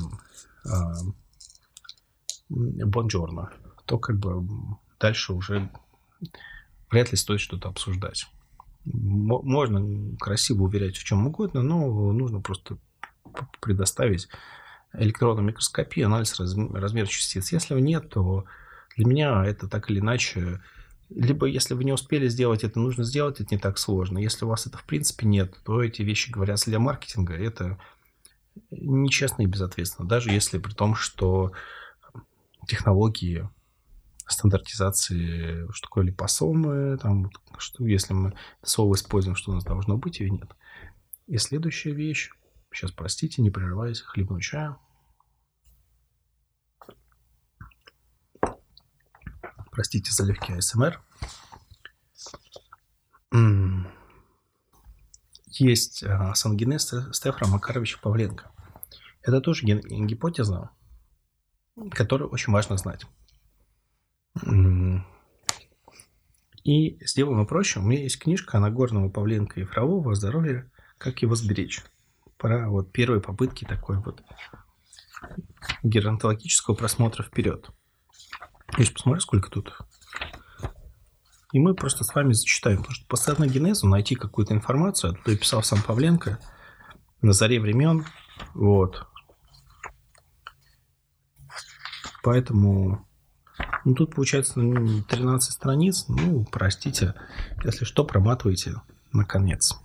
A: бонжорно, то как бы дальше уже вряд ли стоит что-то обсуждать. Можно красиво уверять в чем угодно, но нужно просто предоставить электронную микроскопию, анализ размера частиц. Если нет, то для меня это так или иначе либо если вы не успели сделать это, нужно сделать, это не так сложно. Если у вас это в принципе нет, то эти вещи говорят для маркетинга, это нечестно и безответственно. Даже если при том, что технологии стандартизации, что такое липосомы, там, что если мы слово используем, что у нас должно быть или нет. И следующая вещь, сейчас простите, не прерываясь, хлебну чаю. Простите за легкий АСМР. Есть а, сангенез Стефана Макаровича Павленко. Это тоже гипотеза, которую очень важно знать. И сделаем проще. У меня есть книжка Нагорного Павленко и Фролова «Здоровье. Как его сберечь». Про вот первые попытки такой вот геронтологического просмотра вперед. Я сейчас посмотрю, сколько тут. И мы просто с вами зачитаем. Потому что по стеногенезу найти какую-то информацию, оттуда писал сам Павленко на заре времен. Вот. Поэтому ну, тут получается 13 страниц. Ну, простите, если что, проматывайте на конец.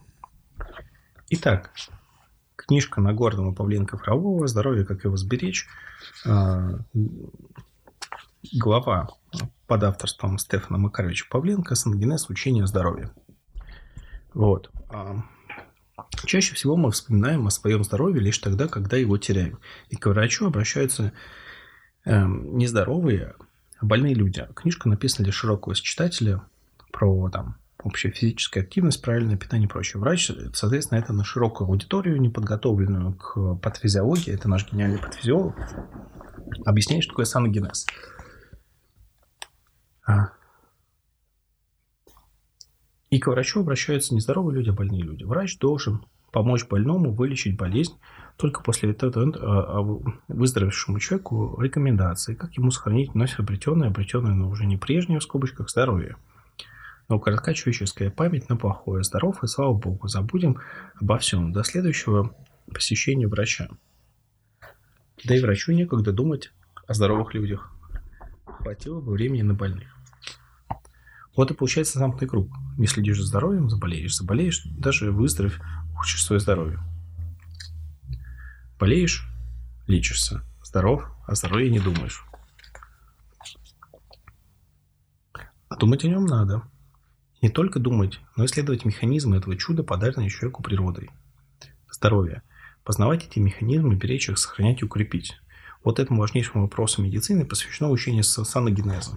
A: Итак, книжка Нагорного Павленко Фролова «Здоровье, как его сберечь». Глава под авторством Стефана Макаровича Павленко «Сангенез. Учение о здоровье». Вот. А, чаще всего мы вспоминаем о своем здоровье лишь тогда, когда его теряем. И к врачу обращаются э, не здоровые, а больные люди. Книжка написана для широкого читателя про там, общая физическая активность, правильное питание и прочее. Врач, соответственно, это на широкую аудиторию, неподготовленную к патофизиологии, это наш гениальный патофизиолог, объясняет, что такое саногенез. А. И к врачу обращаются не здоровые люди, а больные люди. Врач должен помочь больному вылечить болезнь только после этого а, а выздоровевшему человеку рекомендации, как ему сохранить вновь обретенное, обретенное, но уже не прежнее, в скобочках, здоровье. Но коротка человеческая память на плохое. Здоров и слава богу, забудем обо всем. До следующего посещения врача. Да и врачу некогда думать о здоровых людях. Хватило бы времени на больных. Вот и получается замкнутый круг. Не следишь за здоровьем, заболеешь. Заболеешь, даже выздоровев, ухудшишь свое здоровье. Болеешь, лечишься. Здоров, о здоровье не думаешь. А думать о нем надо. Не только думать, но исследовать механизмы этого чуда, подаренного человеку природой. Здоровье. Познавать эти механизмы, беречь их, сохранять и укрепить. Вот этому важнейшему вопросу медицины посвящено учение саногенеза.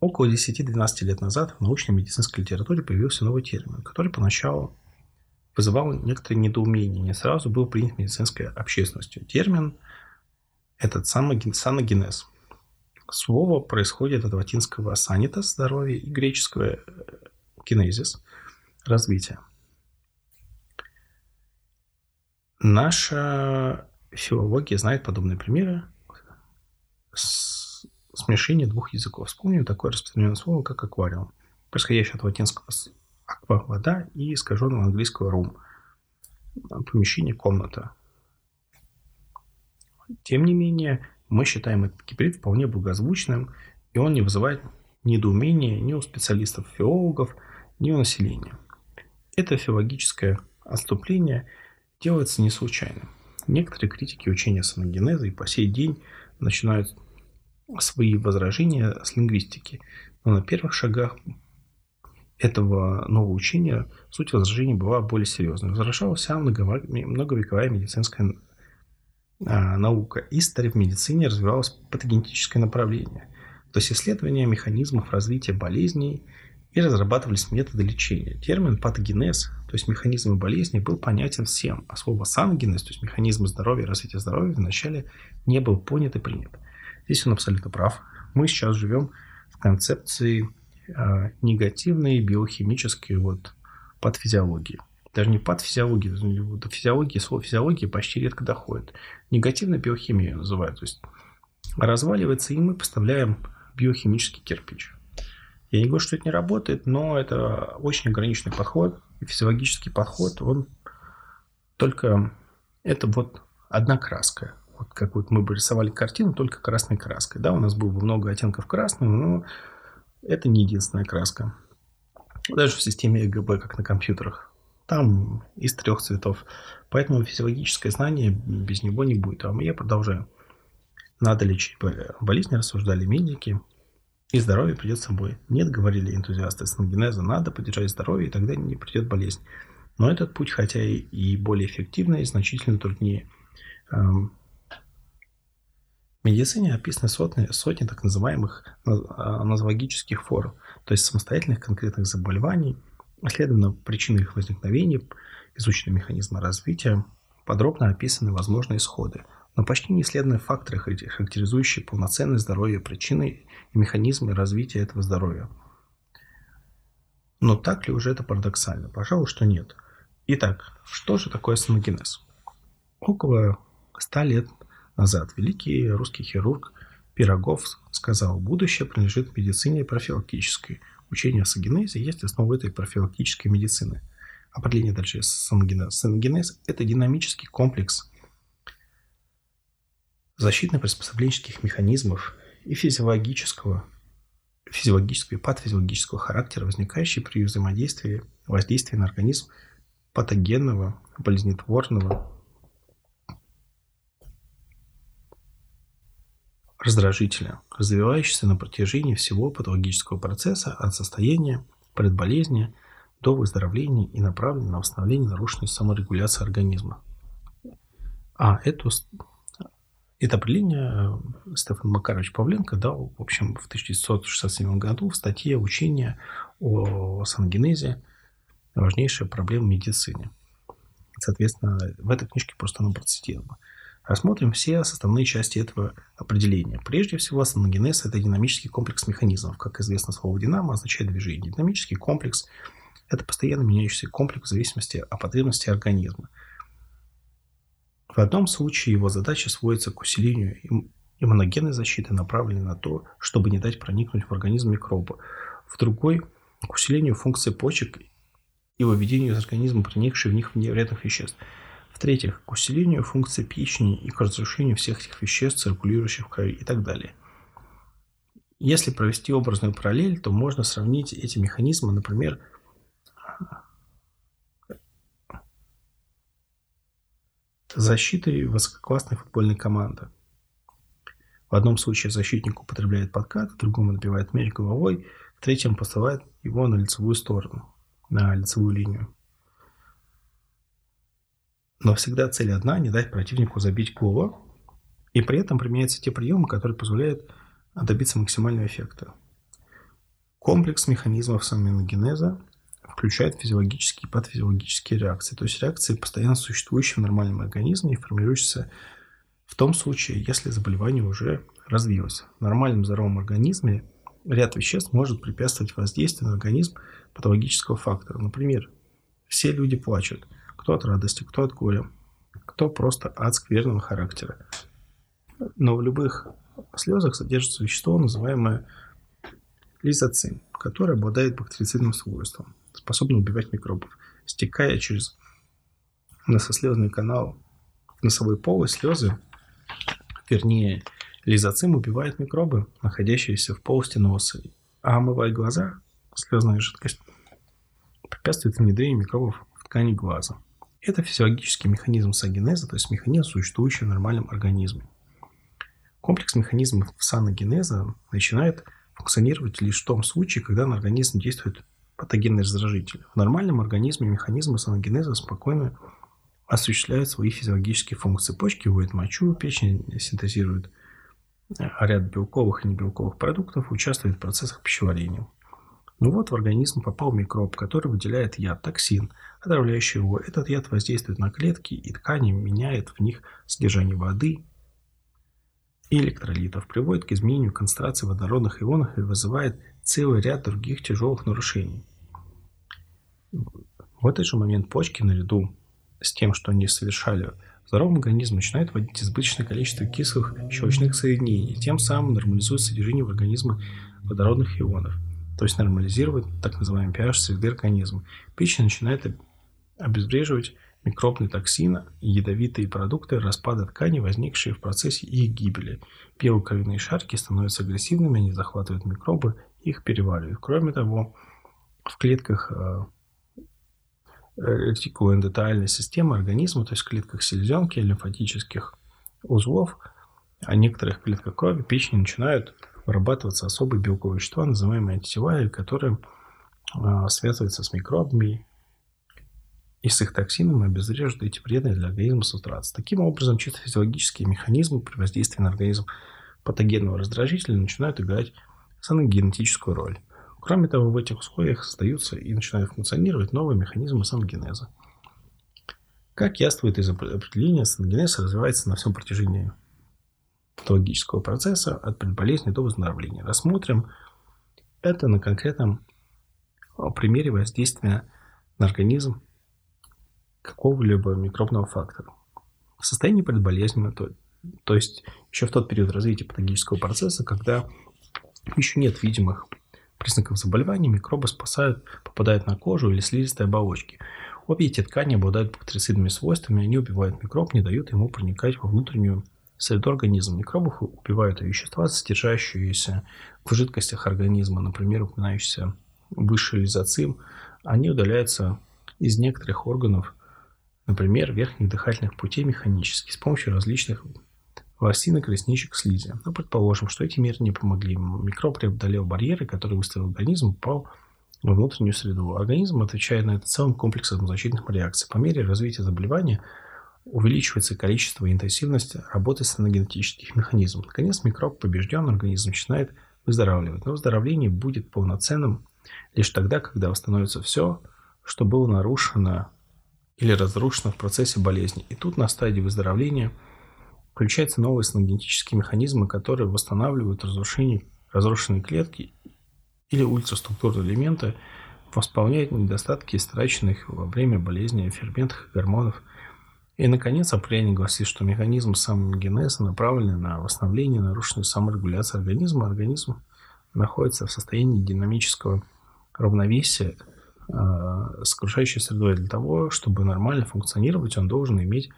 A: Около 10-12 лет назад в научной медицинской литературе появился новый термин, который поначалу вызывал некоторые недоумение, не сразу был принят медицинской общественностью. Термин этот саногенез. Слово происходит от латинского санитас – здоровье и греческого кинезис развитие. Наша филология знает подобные примеры смешения двух языков. Вспомним такое распространенное слово, как аквариум, происходящее от латинского аква – вода и искаженного английского room – помещение, комната. Тем не менее, мы считаем этот гибрид вполне благозвучным, и он не вызывает недоумения ни у специалистов-филологов, ни у населения. Это филологическое отступление делается не случайно. Некоторые критики учения саногенеза и по сей день начинают свои возражения с лингвистики. Но на первых шагах этого нового учения суть возражений была более серьезной. Возражалась вся многовековая медицинская наука. История в медицине развивалось патогенетическое направление, то есть исследование механизмов развития болезней и разрабатывались методы лечения. Термин патогенез, то есть механизмы болезни, был понятен всем, а слово сангенез, то есть механизмы здоровья развития здоровья, вначале не был понят и принят. Здесь он абсолютно прав. Мы сейчас живем в концепции э, негативной биохимической вот патофизиологии. Даже не патофизиологии, до физиологии, слово физиологии почти редко доходит. Негативная биохимия называют. То есть разваливается, и мы поставляем биохимический кирпич. Я не говорю, что это не работает, но это очень ограниченный подход. Физиологический подход, он только... Это вот одна краска вот как вот мы бы рисовали картину только красной краской. Да, у нас было бы много оттенков красного, но это не единственная краска. Даже в системе ЭГБ, как на компьютерах. Там из трех цветов. Поэтому физиологическое знание без него не будет. А я продолжаю. Надо лечить болезни, рассуждали медики. И здоровье придет с собой. Нет, говорили энтузиасты саногенеза, надо поддержать здоровье, и тогда не придет болезнь. Но этот путь, хотя и более эффективный, значительно труднее. Эм, в медицине описаны сотни, сотни так называемых а, нозологических форм, то есть самостоятельных конкретных заболеваний, исследованы причины их возникновения, изучены механизмы развития, подробно описаны возможные исходы, но почти не исследованы факторы, характеризующие полноценное здоровье, причины и механизмы развития этого здоровья. Но так ли уже это парадоксально? Пожалуй, что нет. Итак, что же такое саногенез? Около 100 лет назад великий русский хирург Пирогов сказал, будущее принадлежит медицине профилактической. Учение о сангенезе есть основа этой профилактической медицины. Определение дальше сангенез. Сангенез – это динамический комплекс защитно-приспособленческих механизмов и физиологического, физиологического и патофизиологического характера, возникающий при взаимодействии, воздействии на организм патогенного, болезнетворного раздражителя, развивающийся на протяжении всего патологического процесса от состояния предболезни до выздоровления и направлен на восстановление нарушенной саморегуляции организма. А эту, это определение э, Стефан Макарович Павленко дал, в общем, в 1967 году в статье «Учение о сангенезе. Важнейшая проблема в медицине». Соответственно, в этой книжке просто оно процитировано. Рассмотрим все составные части этого определения. Прежде всего, саногенез – это динамический комплекс механизмов. Как известно, слово «динамо» означает движение. Динамический комплекс – это постоянно меняющийся комплекс в зависимости от потребностей организма. В одном случае его задача сводится к усилению иммуногенной защиты, направленной на то, чтобы не дать проникнуть в организм микробу. В другой – к усилению функции почек и выведению из организма проникших в них вредных веществ – В-третьих, к усилению функции печени и к разрушению всех этих веществ, циркулирующих в крови и так далее. Если провести образную параллель, то можно сравнить эти механизмы, например, защитой высококлассной футбольной команды. В одном случае защитник употребляет подкат, в другом набивает мяч головой, в третьем посылает его на лицевую сторону, на лицевую линию. Но всегда цель одна – не дать противнику забить голову, и при этом применяются те приемы, которые позволяют добиться максимального эффекта. Комплекс механизмов самогенеза включает физиологические и патофизиологические реакции, то есть реакции, постоянно существующие в нормальном организме и формирующиеся в том случае, если заболевание уже развилось. В нормальном здоровом организме ряд веществ может препятствовать воздействию на организм патологического фактора. Например, все люди плачут. Кто от радости, кто от горя, кто просто от скверного характера. Но в любых слезах содержится вещество, называемое лизоцин, которое обладает бактерицидным свойством, способным убивать микробов. Стекая через носослезный канал носовой полости, слезы, вернее, лизоцим убивает микробы, находящиеся в полости носа. А омывая глаза, слезная жидкость, препятствует внедрению микробов в ткани глаза. Это физиологический механизм сагенеза, то есть механизм, существующий в нормальном организме. Комплекс механизмов саногенеза начинает функционировать лишь в том случае, когда на организм действует патогенный раздражитель. В нормальном организме механизмы саногенеза спокойно осуществляют свои физиологические функции. Почки выводят мочу, печень синтезирует ряд белковых и небелковых продуктов, участвует в процессах пищеварения. Ну вот в организм попал микроб, который выделяет яд, токсин, отравляющий его. Этот яд воздействует на клетки и ткани, меняет в них содержание воды и электролитов, приводит к изменению концентрации водородных ионов и вызывает целый ряд других тяжелых нарушений. В этот же момент почки наряду с тем, что они совершали здоровый организм начинает вводить избыточное количество кислых щелочных соединений, тем самым нормализует содержание в организме водородных ионов – то есть нормализировать так называемый pH среды организма. Печень начинает обезвреживать микробные токсины ядовитые продукты распада тканей, возникшие в процессе их гибели. Первые кровяные шарки становятся агрессивными, они захватывают микробы их переваривают. Кроме того, в клетках э, ретикулоэндотелиальной системы организма, то есть в клетках селезенки, лимфатических узлов, а некоторых клетках крови печени начинают вырабатываться особые белковые вещества, называемые антитела, которые а, связываются с микробами и с их токсинами обезвреживают эти вредные для организма субстанции. Таким образом, чисто физиологические механизмы при воздействии на организм патогенного раздражителя начинают играть саногенетическую роль. Кроме того, в этих условиях создаются и начинают функционировать новые механизмы саногенеза. Как яствует из определения, саногенез развивается на всем протяжении патологического процесса от предболезни до выздоровления. Рассмотрим это на конкретном а, примере воздействия на организм какого-либо микробного фактора. В состоянии предболезненного, то, то есть еще в тот период развития патологического процесса, когда еще нет видимых признаков заболевания, микробы спасают, попадают на кожу или слизистые оболочки. Обе эти ткани обладают бактерицидными свойствами, они убивают микроб, не дают ему проникать во внутреннюю Среду организма микробов убивают вещества, содержащиеся в жидкостях организма, например, упоминающийся выше лизоцим, они удаляются из некоторых органов, например, верхних дыхательных путей механически, с помощью различных ворсинок, ресничек, слизи. Но предположим, что эти меры не помогли. Микроб преодолел барьеры, которые выставил организм, попал во внутреннюю среду. Организм отвечает на это целым комплексом защитных реакций. По мере развития заболевания – увеличивается количество и интенсивность работы саногенетических механизмов. Наконец, микроб побежден, организм начинает выздоравливать. Но выздоровление будет полноценным лишь тогда, когда восстановится все, что было нарушено или разрушено в процессе болезни. И тут на стадии выздоровления включаются новые саногенетические механизмы, которые восстанавливают разрушение, разрушенные клетки или ультраструктурные элементы, восполняют недостатки, истраченных во время болезни ферментов и гормонов – и, наконец, определение гласит, что механизм самогенеза направлен на восстановление нарушенной саморегуляции организма. Организм находится в состоянии динамического равновесия с окружающей средой. Для того, чтобы нормально функционировать, он должен иметь,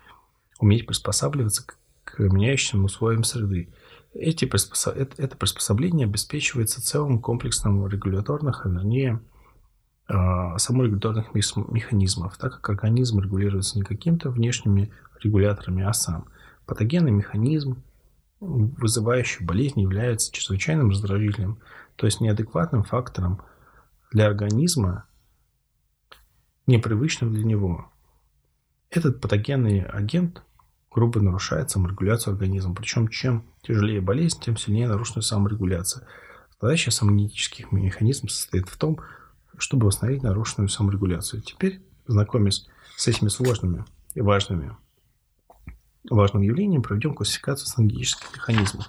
A: уметь приспосабливаться к, к меняющимся условиям среды. Эти приспособ... это, это приспособление обеспечивается целым комплексом регуляторных, а вернее, саморегуляторных механизмов, так как организм регулируется не какими-то внешними регуляторами, а сам. Патогенный механизм, вызывающий болезнь, является чрезвычайным раздражителем, то есть неадекватным фактором для организма, непривычным для него. Этот патогенный агент грубо нарушает саморегуляцию организма. Причем чем тяжелее болезнь, тем сильнее нарушена саморегуляция. Задача самогенетических механизмов состоит в том, чтобы восстановить нарушенную саморегуляцию. Теперь, знакомясь с этими сложными и важными важным явлением, проведем классификацию стратегических механизмов.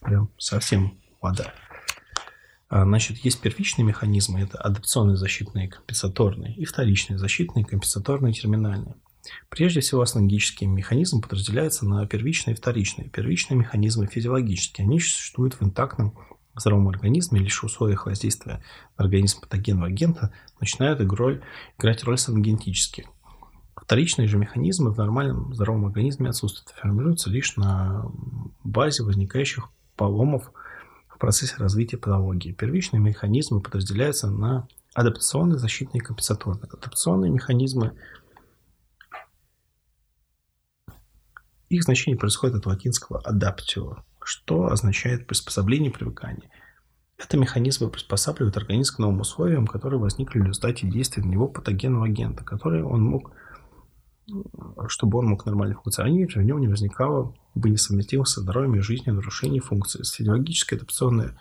A: Прям совсем вода. А, значит, есть первичные механизмы, это адаптационные защитные компенсаторные, и вторичные защитные компенсаторные терминальные. Прежде всего, астеногический механизм подразделяется на первичные и вторичные. Первичные механизмы физиологические, они существуют в интактном здоровом организме лишь в условиях воздействия на организм патогенного агента начинают игрой, играть роль сангенетических. Вторичные же механизмы в нормальном здоровом организме отсутствуют, формируются лишь на базе возникающих поломов в процессе развития патологии. Первичные механизмы подразделяются на адаптационные, защитные и компенсаторные. Адаптационные механизмы их значение происходит от латинского adaptio, что означает приспособление привыкания. Это механизмы приспосабливают организм к новым условиям, которые возникли в результате действия на него патогенного агента, который он мог, чтобы он мог нормально функционировать, в нем не возникало бы несовместимых со здоровьем и жизнью нарушений функций. Физиологическая адаптационная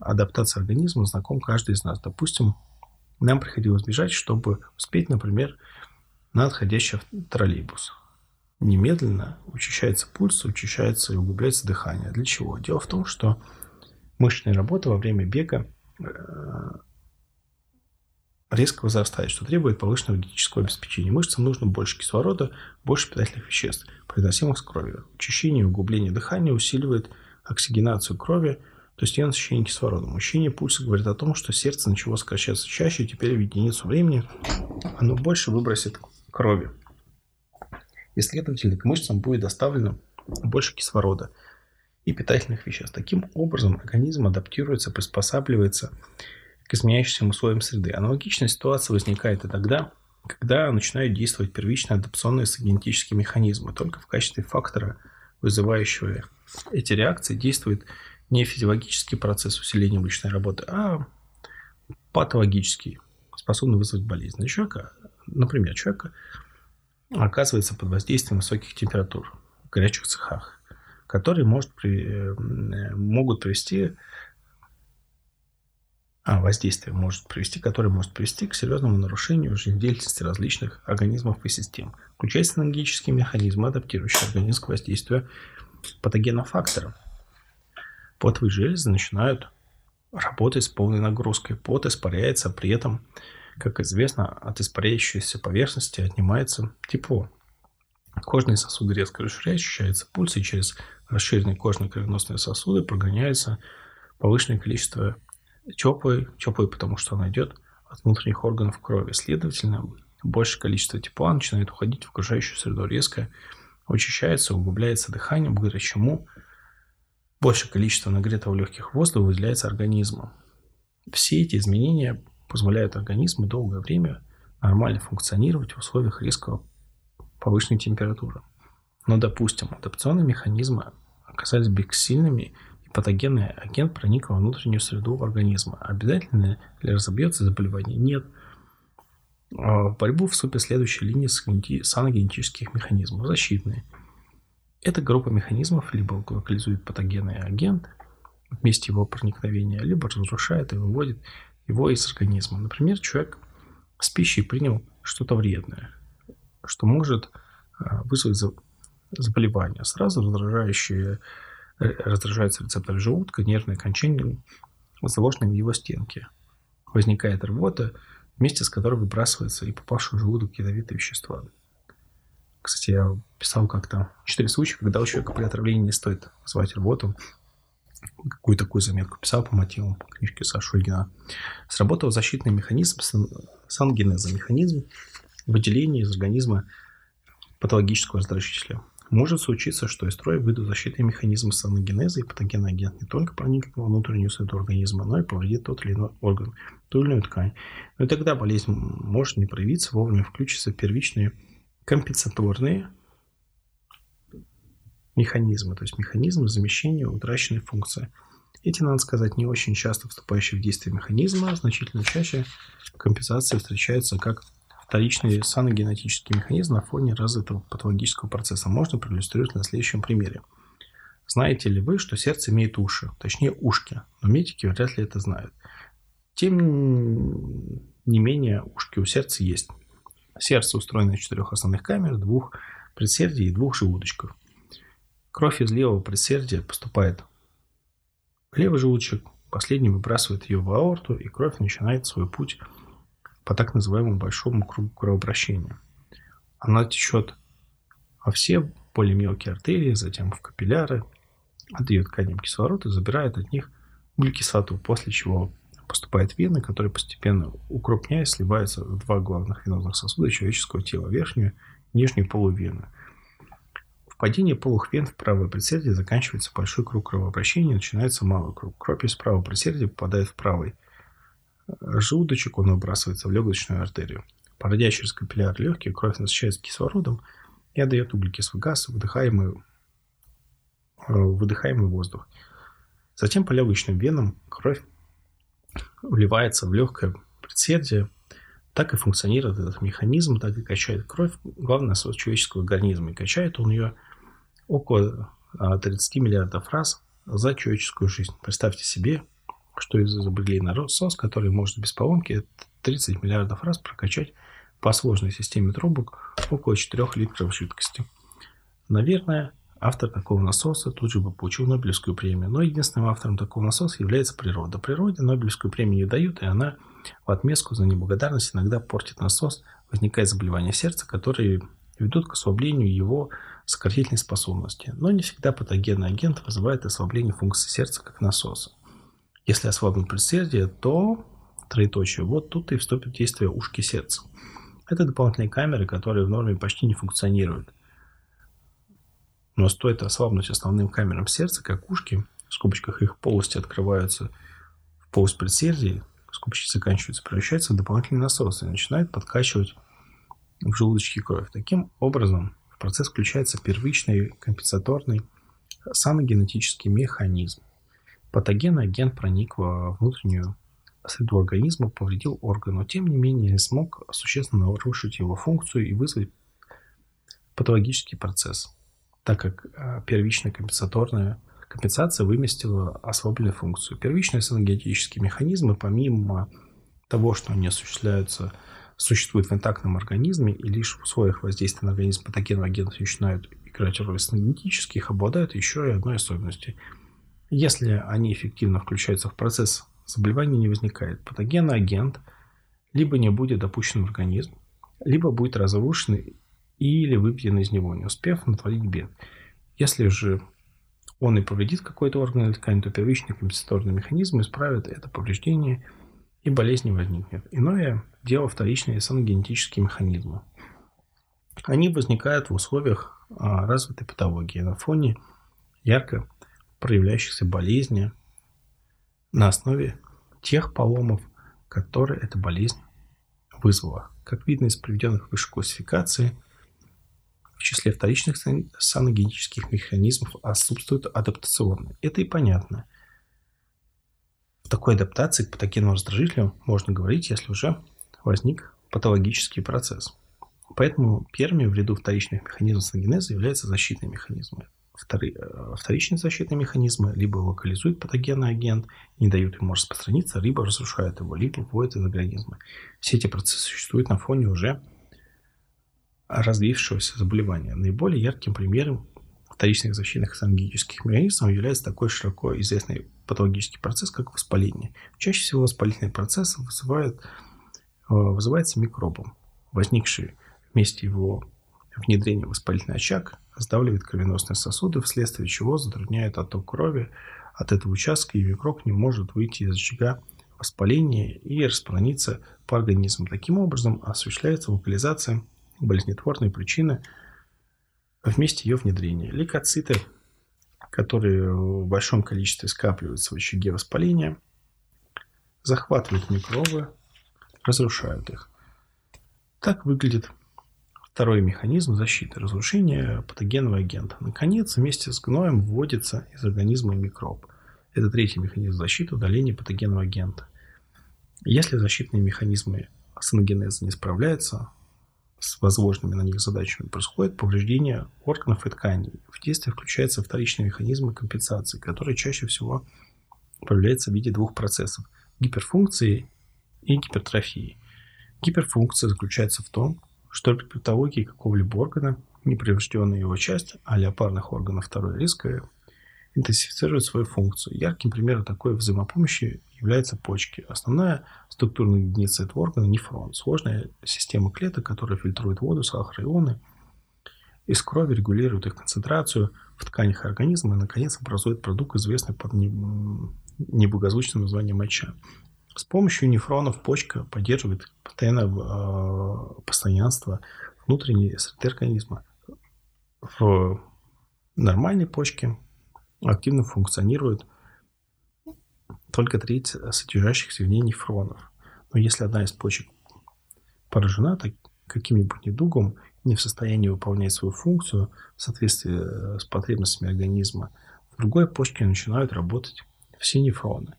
A: адаптация организма знаком каждый из нас. Допустим, нам приходилось бежать, чтобы успеть, например, на отходящий троллейбус немедленно учащается пульс, учащается и углубляется дыхание. Для чего? Дело в том, что мышечная работа во время бега э, резко возрастает, что требует повышенного энергетического обеспечения. Мышцам нужно больше кислорода, больше питательных веществ, приносимых с кровью. Учащение и углубление дыхания усиливает оксигенацию крови, то есть ее насыщение кислородом. Учащение пульса говорит о том, что сердце начало сокращаться чаще, и теперь в единицу времени оно больше выбросит крови и, следовательно, к мышцам будет доставлено больше кислорода и питательных веществ. Таким образом, организм адаптируется, приспосабливается к изменяющимся условиям среды. Аналогичная ситуация возникает и тогда, когда начинают действовать первичные адаптационные генетические механизмы. Только в качестве фактора, вызывающего эти реакции, действует не физиологический процесс усиления мышечной работы, а патологический, способный вызвать болезнь. Человека, например, человека оказывается под воздействием высоких температур в горячих цехах, которые может при, э, могут привести а, воздействие может привести, которое может привести к серьезному нарушению жизнедеятельности различных организмов и систем, включая синергические механизмы, адаптирующие организм к воздействию патогенных факторов. Потовые железы начинают работать с полной нагрузкой. Пот испаряется, при этом как известно, от испаряющейся поверхности отнимается тепло. Кожные сосуды резко расширяются, ощущается пульс, и через расширенные кожные кровеносные сосуды прогоняется повышенное количество теплой, теплой, потому что она идет от внутренних органов крови. Следовательно, большее количество тепла начинает уходить в окружающую среду резко, очищается, углубляется дыхание, благодаря чему большее количество нагретого легких воздуха выделяется организмом. Все эти изменения позволяют организму долгое время нормально функционировать в условиях резкого повышенной температуры. Но, допустим, адаптационные механизмы оказались бессильными, и патогенный агент проник во внутреннюю среду организма. Обязательно ли разобьется заболевание? Нет. А в борьбу вступят следующие линии саногенетических механизмов. Защитные. Эта группа механизмов либо локализует патогенный агент в месте его проникновения, либо разрушает и выводит его из организма. Например, человек с пищей принял что-то вредное, что может а, вызвать заболевание. Сразу раздражающие, э, раздражаются рецепторы желудка, нервные окончания, заложенные в его стенке. Возникает рвота, вместе с которой выбрасывается и попавший в желудок ядовитые вещества. Кстати, я писал как-то четыре случая, когда у человека при отравлении не стоит звать рвоту, какую такую заметку писал по мотивам книжки Саши Ольгина. Сработал защитный механизм сангенеза, механизм выделения из организма патологического раздражителя. Может случиться, что из строя выйдут защитные механизмы саногенеза и патогенный агент не только проникнет во внутреннюю среду организма, но и повредит тот или иной орган, ту или иную ткань. Но и тогда болезнь может не проявиться, вовремя включатся первичные компенсаторные механизмы, то есть механизмы замещения утраченной функции. Эти, надо сказать, не очень часто вступающие в действие механизмы, а значительно чаще компенсации встречаются как вторичный саногенетический механизм на фоне развитого патологического процесса можно проиллюстрировать на следующем примере. Знаете ли вы, что сердце имеет уши, точнее ушки, но медики вряд ли это знают. Тем не менее, ушки у сердца есть. Сердце устроено из четырех основных камер, двух предсердий и двух желудочков. Кровь из левого предсердия поступает в левый желудочек, последний выбрасывает ее в аорту, и кровь начинает свой путь по так называемому большому кругу кровообращения. Она течет во все более мелкие артерии, затем в капилляры, отдает тканям кислород и забирает от них углекислоту, после чего поступает в вены, которые постепенно, укрупняясь, сливаются в два главных венозных сосуда человеческого тела, верхнюю и нижнюю полувену. В падении полых вен в правое предсердие заканчивается большой круг кровообращения, начинается малый круг. Кровь из правого предсердия попадает в правый желудочек, он выбрасывается в легочную артерию. Пройдя через капилляр легких, кровь насыщается кислородом и отдает углекислый газ, выдыхаемый, э, выдыхаемый воздух. Затем по легочным венам кровь вливается в легкое предсердие. Так и функционирует этот механизм, так и качает кровь. Главный насос человеческого организма. И качает он ее около 30 а, миллиардов раз за человеческую жизнь. Представьте себе, что изобрели насос, который может без поломки 30 миллиардов раз прокачать по сложной системе трубок около 4 литров жидкости. Наверное, автор такого насоса тут же бы получил Нобелевскую премию. Но единственным автором такого насоса является природа. Природе Нобелевскую премию не дают, и она в отместку за неблагодарность иногда портит насос. Возникает заболевание сердца, которые ведут к ослаблению его сократительной способности. Но не всегда патогенный агент вызывает ослабление функции сердца как насоса. Если ослабнут предсердие, то троеточие. Вот тут и вступит в действие ушки сердца. Это дополнительные камеры, которые в норме почти не функционируют. Но стоит ослабнуть основным камерам сердца, как ушки, в скобочках их полости открываются в полость предсердий, скобочки заканчиваются, превращаются в дополнительные насосы и начинают подкачивать в желудочке кровь. Таким образом, процесс включается первичный компенсаторный саногенетический механизм. Патогенный агент проник во внутреннюю среду организма, повредил орган, но тем не менее не смог существенно нарушить его функцию и вызвать патологический процесс, так как э, первичная компенсаторная компенсация выместила ослабленную функцию. Первичные саногенетические механизмы, помимо того, что они осуществляются, существуют в интактном организме и лишь в условиях воздействия на организм патогенных агентов начинают играть роль саногенетических, обладают еще и одной особенностью – если они эффективно включаются в процесс, заболевания не возникает. Патогенный агент либо не будет допущен в организм, либо будет разрушен или выведен из него, не успев натворить бед. Если же он и повредит какой-то орган или ткань, то первичный компенсаторный механизм исправит это повреждение и болезнь не возникнет. Иное дело вторичные саногенетические механизмы. Они возникают в условиях а, развитой патологии на фоне ярко проявляющихся болезни на основе тех поломов, которые эта болезнь вызвала. Как видно из приведенных выше классификаций, в числе вторичных саногенетических механизмов отсутствуют адаптационные. Это и понятно. В такой адаптации к патогенному раздражителю можно говорить, если уже возник патологический процесс. Поэтому первыми в ряду вторичных механизмов саногенеза являются защитные механизмы. Э, вторичные защитные механизмы либо локализуют патогенный агент, не дают ему распространиться, либо разрушают его, либо вводят из организма. Все эти процессы существуют на фоне уже развившегося заболевания. Наиболее ярким примером вторичных защитных саногенических механизмов является такой широко известный патологический процесс, как воспаление. Чаще всего воспалительный процесс вызывает, э, вызывается микробом, возникший вместе его внедрения воспалительный очаг сдавливает кровеносные сосуды, вследствие чего затрудняет отток крови от этого участка, и микроб не может выйти из очага воспаления и распространиться по организму. Таким образом, осуществляется локализация болезнетворной причины в месте ее внедрения. Лейкоциты, которые в большом количестве скапливаются в очаге воспаления, захватывают микробы, разрушают их. Так выглядит второй механизм защиты – разрушение патогенного агента. Наконец, вместе с гноем вводится из организма микроб. Это третий механизм защиты – удаление патогенного агента. Если защитные механизмы саногенеза не справляются с возложенными на них задачами, происходит повреждение органов и тканей. В действие включаются вторичные механизмы компенсации, которые чаще всего проявляются в виде двух процессов – гиперфункции и гипертрофии. Гиперфункция заключается в том, что при патологии какого-либо органа неповрежденная его часть, а леопарных органов второй риска, интенсифицирует свою функцию. Ярким примером такой взаимопомощи являются почки. Основная структурная единица этого органа – нефрон. Сложная система клеток, которая фильтрует воду, сахар, ионы из крови, регулирует их концентрацию в тканях организма и, наконец, образует продукт, известный под неблагозвучным названием моча. С помощью нефронов почка поддерживает постоянное э, постоянство внутренней среды организма. В нормальной почке активно функционирует только треть содержащихся в ней нефронов. Но если одна из почек поражена так, каким-нибудь недугом, не в состоянии выполнять свою функцию в соответствии с потребностями организма, в другой почке начинают работать все нефроны.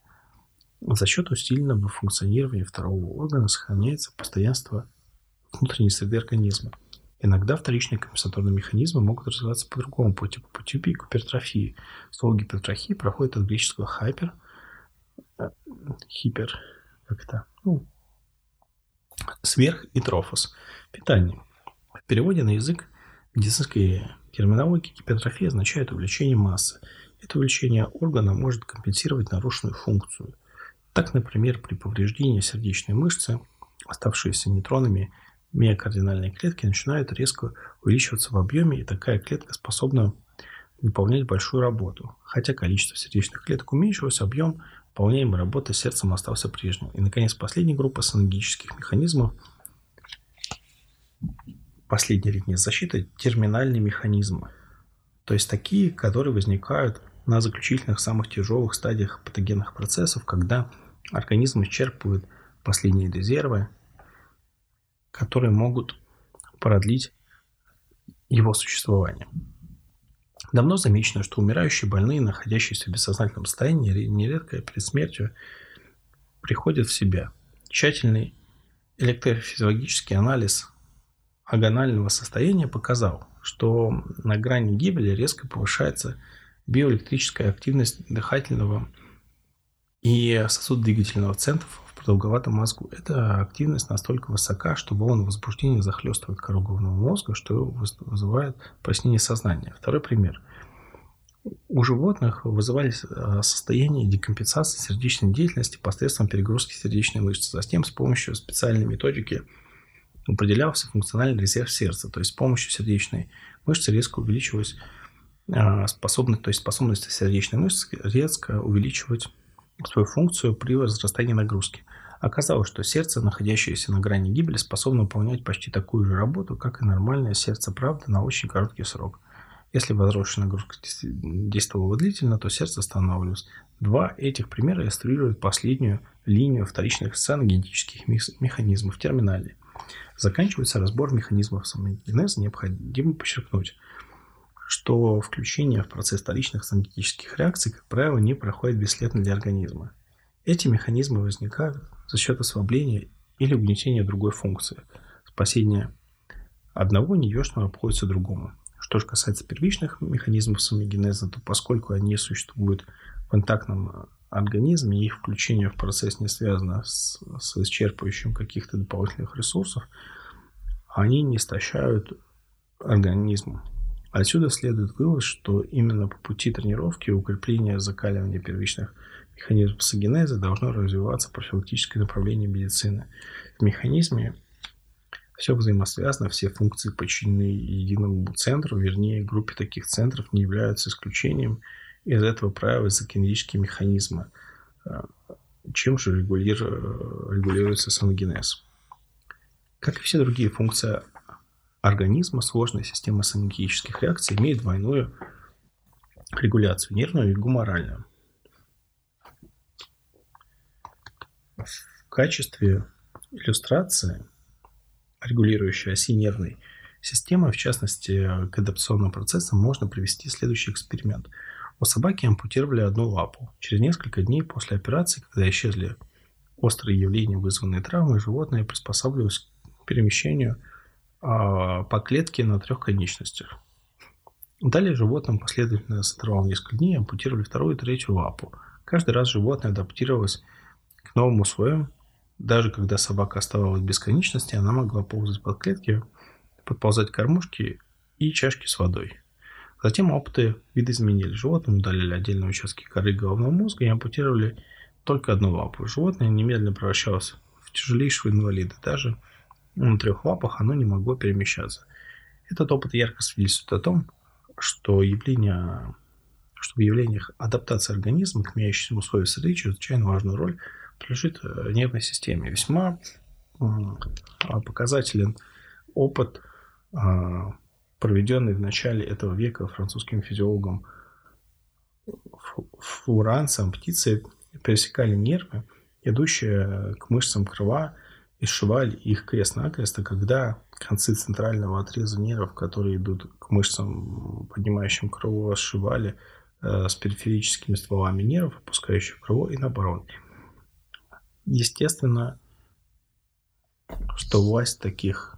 A: За счет усиленного функционирования второго органа сохраняется постоянство внутренней среды организма. Иногда вторичные компенсаторные механизмы могут развиваться по другому пути, по пути гипертрофии. Слово гипертрофии проходит от греческого хайпер, э, хипер, как это, ну, сверх и трофос, питание. В переводе на язык медицинской терминологии гипертрофия означает увеличение массы. Это увеличение органа может компенсировать нарушенную функцию. Так, например, при повреждении сердечной мышцы, оставшиеся нейтронами миокардинальные клетки начинают резко увеличиваться в объеме, и такая клетка способна выполнять большую работу. Хотя количество сердечных клеток уменьшилось, объем выполняемой работы сердцем остался прежним. И, наконец, последняя группа саногенических механизмов, последняя линия защиты – терминальные механизмы. То есть такие, которые возникают на заключительных самых тяжелых стадиях патогенных процессов, когда организм исчерпывает последние резервы, которые могут продлить его существование. Давно замечено, что умирающие больные, находящиеся в бессознательном состоянии, нередко перед смертью приходят в себя. Тщательный электрофизиологический анализ агонального состояния показал, что на грани гибели резко повышается биоэлектрическая активность дыхательного и сосудодвигательного центров в продолговатом мозгу. Эта активность настолько высока, что волны возбуждения захлестывают кору головного мозга, что вызывает прояснение сознания. Второй пример. У животных вызывались э, состояние декомпенсации сердечной деятельности посредством перегрузки сердечной мышцы. Затем с помощью специальной методики определялся функциональный резерв сердца, то есть с помощью сердечной мышцы резко увеличивалась а, способность, то есть способность сердечной мышцы резко увеличивать свою функцию при возрастании нагрузки. Оказалось, что сердце, находящееся на грани гибели, способно выполнять почти такую же работу, как и нормальное сердце, правда, на очень короткий срок. Если возросшая нагрузка действовала длительно, то сердце останавливалось. Два этих примера иллюстрируют последнюю линию вторичных сценогенетических механизмов в терминале. Заканчивается разбор механизмов самогенеза, необходимо подчеркнуть – что включение в процесс вторичных синтетических реакций, как правило, не проходит бесследно для организма. Эти механизмы возникают за счет ослабления или угнетения другой функции. Спасение одного неешного обходится другому. Что же касается первичных механизмов самогенеза, то поскольку они существуют в интактном организме, их включение в процесс не связано с, с исчерпывающим каких-то дополнительных ресурсов, они не истощают организм. Отсюда следует вывод, что именно по пути тренировки и укрепления закаливания первичных механизмов сагенеза должно развиваться профилактическое направление медицины. В механизме все взаимосвязано, все функции подчинены единому центру, вернее, группе таких центров не являются исключением, из этого проявляются кинетические механизмы. Э, чем же регулируется саногенез? Как и все другие функции организма, сложная система саногенических реакций имеет двойную регуляцию, нервную и гуморальную. В качестве иллюстрации регулирующей оси нервной системы, в частности, к адаптационным процессам, можно привести следующий эксперимент. У собаки ампутировали одну лапу. Через несколько дней после операции, когда исчезли острые явления, вызванные травмой, животное приспосабливалось к перемещению по клетке на трех конечностях. Далее животным последовательно с интервалом несколько дней ампутировали вторую и третью лапу. Каждый раз животное адаптировалось к новым условиям. Даже когда собака оставалась без конечности, она могла ползать под клетки, подползать к кормушке и чашки с водой. Затем опыты видоизменили. Животным удалили отдельные участки коры головного мозга и ампутировали только одну лапу. Животное немедленно превращалось в тяжелейшего инвалида. Даже на трех лапах оно не могло перемещаться. Этот опыт ярко свидетельствует о том, что явление, что в явлениях адаптации организма к меняющимся условиям среды чрезвычайно важную роль прилежит э, нервной системе. Весьма показателен опыт, а, проведенный в начале этого века французским физиологом флуранцем. Птицы пересекали нервы, идущие к мышцам крыла, и сшивали их крест-накрест, а когда концы центрального отреза нервов, которые идут к мышцам, поднимающим крыло, сшивали э, с периферическими стволами нервов, опускающих крыло, и наоборот. Естественно, что власть таких,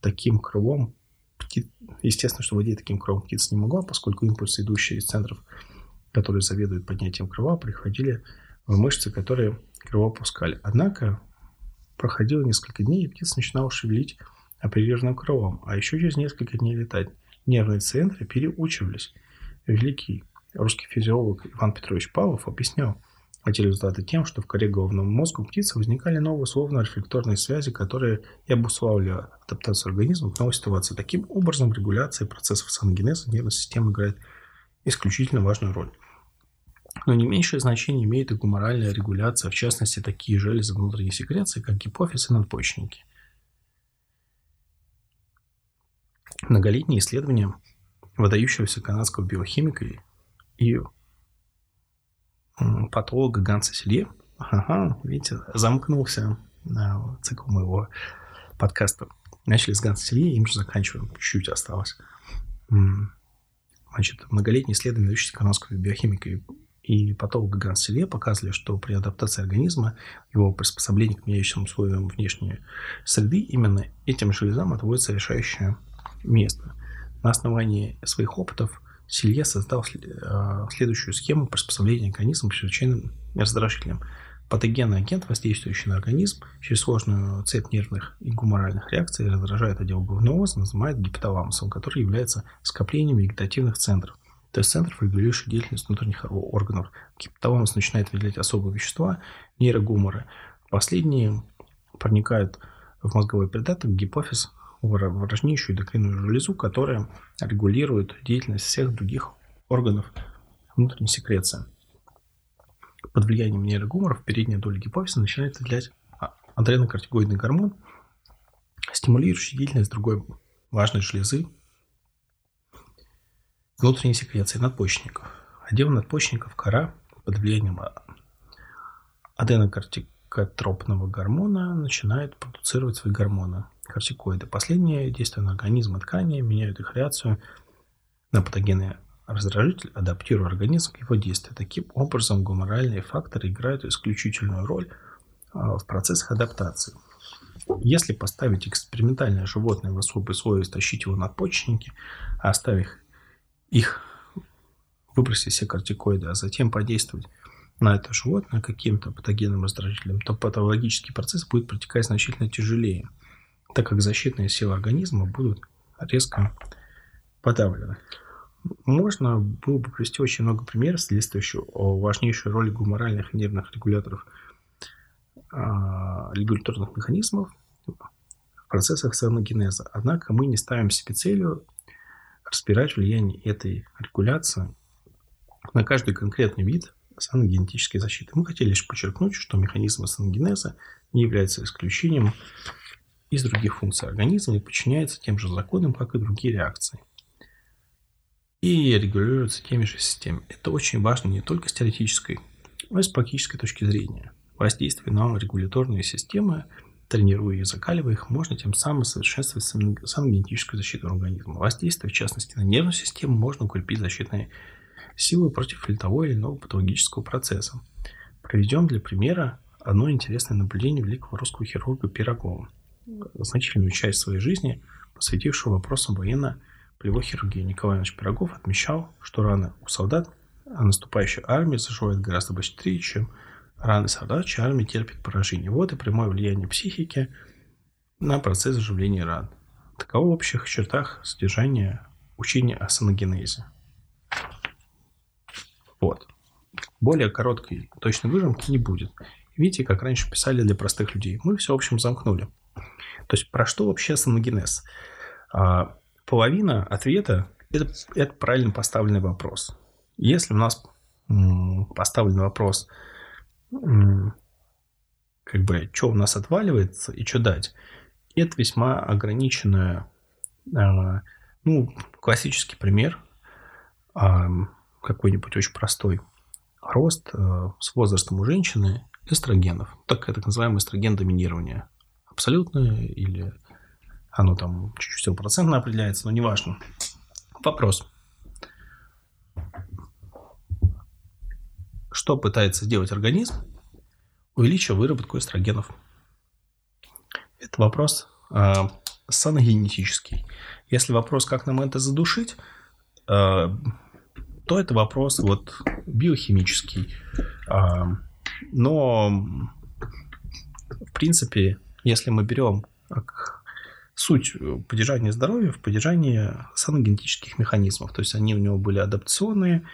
A: таким крылом, птиц, естественно, что владеть таким крылом птица не могла, поскольку импульсы, идущие из центров, которые заведуют поднятием крыла, приходили в мышцы, которые крыло опускали. Однако проходило несколько дней, и птица начинала шевелить оприлежным крылом, а еще через несколько дней летать. Нервные центры переучивались. Великий русский физиолог Иван Петрович Павлов объяснял эти результаты тем, что в коре головного мозга птицы возникали новые условно-рефлекторные связи, которые и обуславливали адаптацию организма к новой ситуации. Таким образом, регуляция процессов саногенеза нервной системы играет исключительно важную роль. Но не меньшее значение имеет и гуморальная регуляция, в частности, такие железы внутренней секреции, как гипофиз и надпочечники. Многолетние исследования выдающегося канадского биохимика и патолога Ганса Селье, ага, видите, замкнулся на цикл моего подкаста. Начали с Ганса Селье, им же заканчиваем, чуть-чуть осталось. Значит, многолетние исследования выдающегося канадского биохимика и патолога Ганселе показывали, что при адаптации организма, его приспособлении к меняющим условиям внешней среды, именно этим железам отводится решающее место. На основании своих опытов Силье создал э, следующую схему приспособления организма к чрезвычайным раздражителям. Патогенный агент, воздействующий на организм через сложную цепь нервных и гуморальных реакций, раздражает отдел головного мозга, называют гипоталамусом, который является скоплением вегетативных центров то есть центров, регулирующих деятельность внутренних органов. Гипоталамус начинает выделять особые вещества, нейрогуморы. Последние проникают в мозговой придаток, гипофиз, важнейшую эндокринную железу, которая регулирует деятельность всех других органов внутренней секреции. Под влиянием нейрогуморов передняя доля гипофиза начинает выделять адренокортикоидный гормон, стимулирующий деятельность другой важной железы внутренней секреции надпочечников. Отдел надпочечников кора под влиянием аденокортикотропного гормона начинает продуцировать свои гормоны, кортикоиды. Последние действия на организм и ткани, меняют их реакцию на патогенный раздражитель, адаптируя организм к его действию. Таким образом, гуморальные факторы играют исключительную роль а, в процессах адаптации. Если поставить экспериментальное животное в особые условия, стащить его надпочечники, оставив их выбросить все кортикоиды, а затем подействовать на это животное каким-то патогенным раздражителем, то патологический процесс будет протекать значительно тяжелее, так как защитные силы организма будут резко подавлены. Можно было бы привести очень много примеров, свидетельствующих о важнейшей роли гуморальных и нервных регуляторов, а, регуляторных механизмов в процессах саногенеза. Однако мы не ставим себе целью разбирать влияние этой регуляции на каждый конкретный вид саногенетической защиты. Мы хотели лишь подчеркнуть, что механизмы саногенеза не являются исключением из других функций организма и подчиняются тем же законам, как и другие реакции. И регулируются теми же системами. Это очень важно не только с теоретической, но и с практической точки зрения. Воздействие на регуляторные системы, тренируя и закаливая их, можно тем самым совершенствовать саногенетическую защиту организма. Воздействие, в частности, на нервную систему можно укрепить защитные силы против того или иного патологического процесса. Проведем для примера одно интересное наблюдение великого русского хирурга Пирогова, значительную часть своей жизни посвятившего вопросам военно-полевой хирургии. Николай Иванович Пирогов отмечал, что раны у солдат а наступающей армии заживают гораздо быстрее, чем раны солдат, чья армия терпит поражение. Вот и прямое влияние психики на процесс заживления ран. Таково в общих чертах содержание учения о саногенезе. Вот. Более короткой точной выжимки не будет. Видите, как раньше писали для простых людей. Мы все, в общем, замкнули. То есть, про что вообще саногенез? А, половина ответа это, – это правильно поставленный вопрос. Если у нас поставлен вопрос, как бы, что у нас отваливается и что дать, это весьма ограниченная, а, ну, классический пример, а, какой-нибудь очень простой. Рост а, с возрастом у женщины эстрогенов. Так, так называемое эстроген доминирование. Абсолютное или оно там чуть-чуть процентно определяется, но неважно. Вопрос. Что пытается сделать организм, увеличивая выработку эстрогенов? Это вопрос э, саногенетический. Если вопрос, как нам это задушить, э, то это вопрос вот биохимический. Э, но, в принципе, если мы берем суть поддержания здоровья в поддержании саногенетических механизмов, то есть они у него были адаптационные,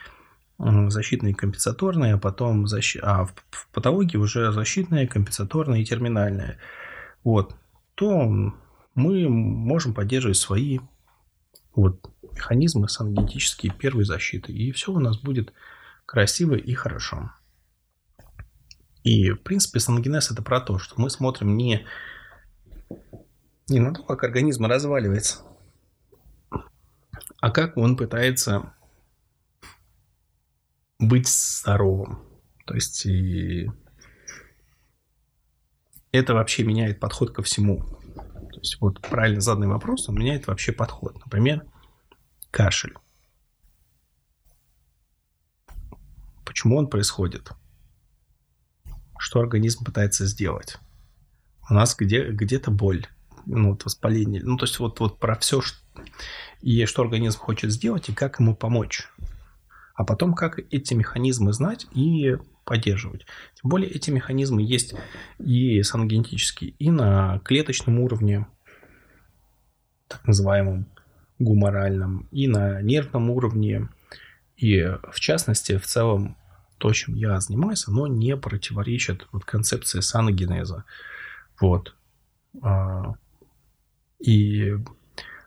A: защитные, компенсаторные, а потом защ... а в, в патологии уже защитные, компенсаторные и терминальные. Вот. То мы можем поддерживать свои вот, механизмы саногенетические первой защиты. И все у нас будет красиво и хорошо. И, в принципе, саногенез это про то, что мы смотрим не, не на то, как организм разваливается, а как он пытается быть здоровым. То есть и это вообще меняет подход ко всему. То есть вот правильно заданный вопрос, он меняет вообще подход. Например, кашель. Почему он происходит? Что организм пытается сделать? У нас где, где-то боль, ну, вот воспаление. Ну, то есть вот, вот про все, что... и что организм хочет сделать, и как ему помочь а потом как эти механизмы знать и поддерживать. Тем более эти механизмы есть и саногенетические, и на клеточном уровне, так называемом гуморальном, и на нервном уровне. И в частности, в целом, то, чем я занимаюсь, оно не противоречит вот концепции саногенеза. Вот. А, и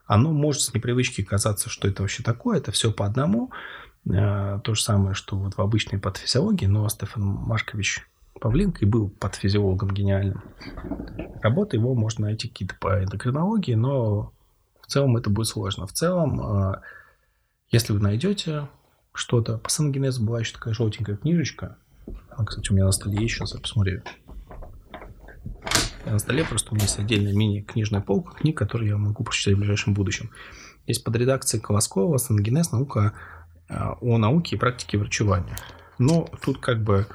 A: оно может с непривычки казаться, что это вообще такое, это все по одному, Э, то же самое, что вот в обычной патофизиологии, но Стефан Маркович Павленко и был патофизиологом гениальным. Работы его можно найти какие-то по эндокринологии, но в целом это будет сложно. В целом, э, если вы найдете что-то, по сангенезу была еще такая желтенькая книжечка. Она, кстати, у меня на столе есть, сейчас я посмотрю. На столе просто у меня есть отдельная мини-книжная полка книг, которые я могу прочитать в ближайшем будущем. Есть под редакцией Колоскова «Сангенез. Наука о науке и практике врачевания. Но тут как бы...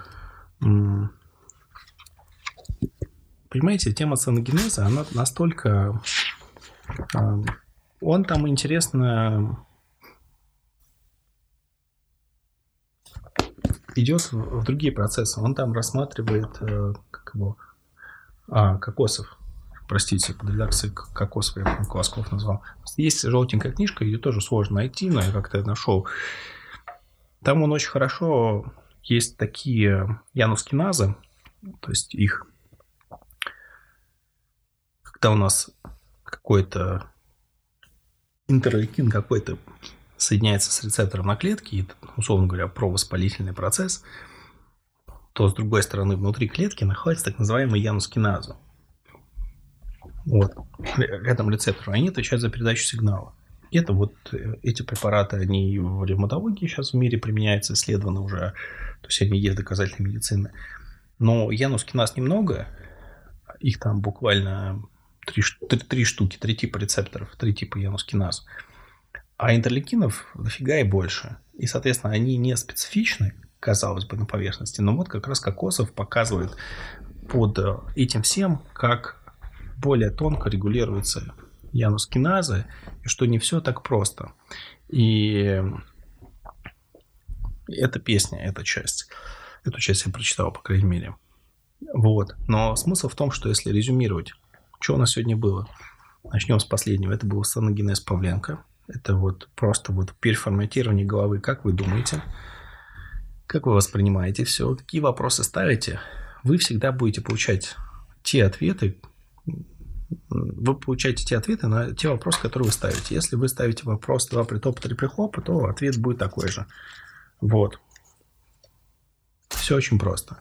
A: Понимаете, тема саногенеза, она настолько... Э, он там интересно идет в другие процессы. Он там рассматривает э, как его, а, кокосов простите, под редакцией Кокосов, я Колосков назвал. Есть желтенькая книжка, ее тоже сложно найти, но я как-то нашел. Там он очень хорошо, есть такие янускиназы, то есть их, когда у нас какой-то интерлейкин какой-то соединяется с рецептором на клетке, и, условно говоря, провоспалительный процесс, то с другой стороны внутри клетки находится так называемый янускиназа. Вот. Рядом рецептору. Они отвечают за передачу сигнала. Это вот э, эти препараты, они в ревматологии сейчас в мире применяются, исследованы уже, то есть они есть доказательной медицины. Но янускиназ немного, их там буквально три, три, три штуки, три типа рецепторов, три типа янускиназ. А интерлейкинов дофига и больше. И, соответственно, они не специфичны, казалось бы, на поверхности. Но вот как раз Кокосов показывает под э, этим всем, как более тонко регулируется янускиназа, и что не все так просто. И эта песня, эта часть, эту часть я прочитал, по крайней мере. Вот. Но смысл в том, что если резюмировать, что у нас сегодня было? Начнем с последнего. Это был саногенез Павленко. Это вот просто вот переформатирование головы. Как вы думаете? Как вы воспринимаете все? Какие вопросы ставите? Вы всегда будете получать те ответы, вы получаете те ответы на те вопросы, которые вы ставите. Если вы ставите вопрос 2 притопа, 3 прихлопа, то ответ будет такой же. Вот. Все очень просто.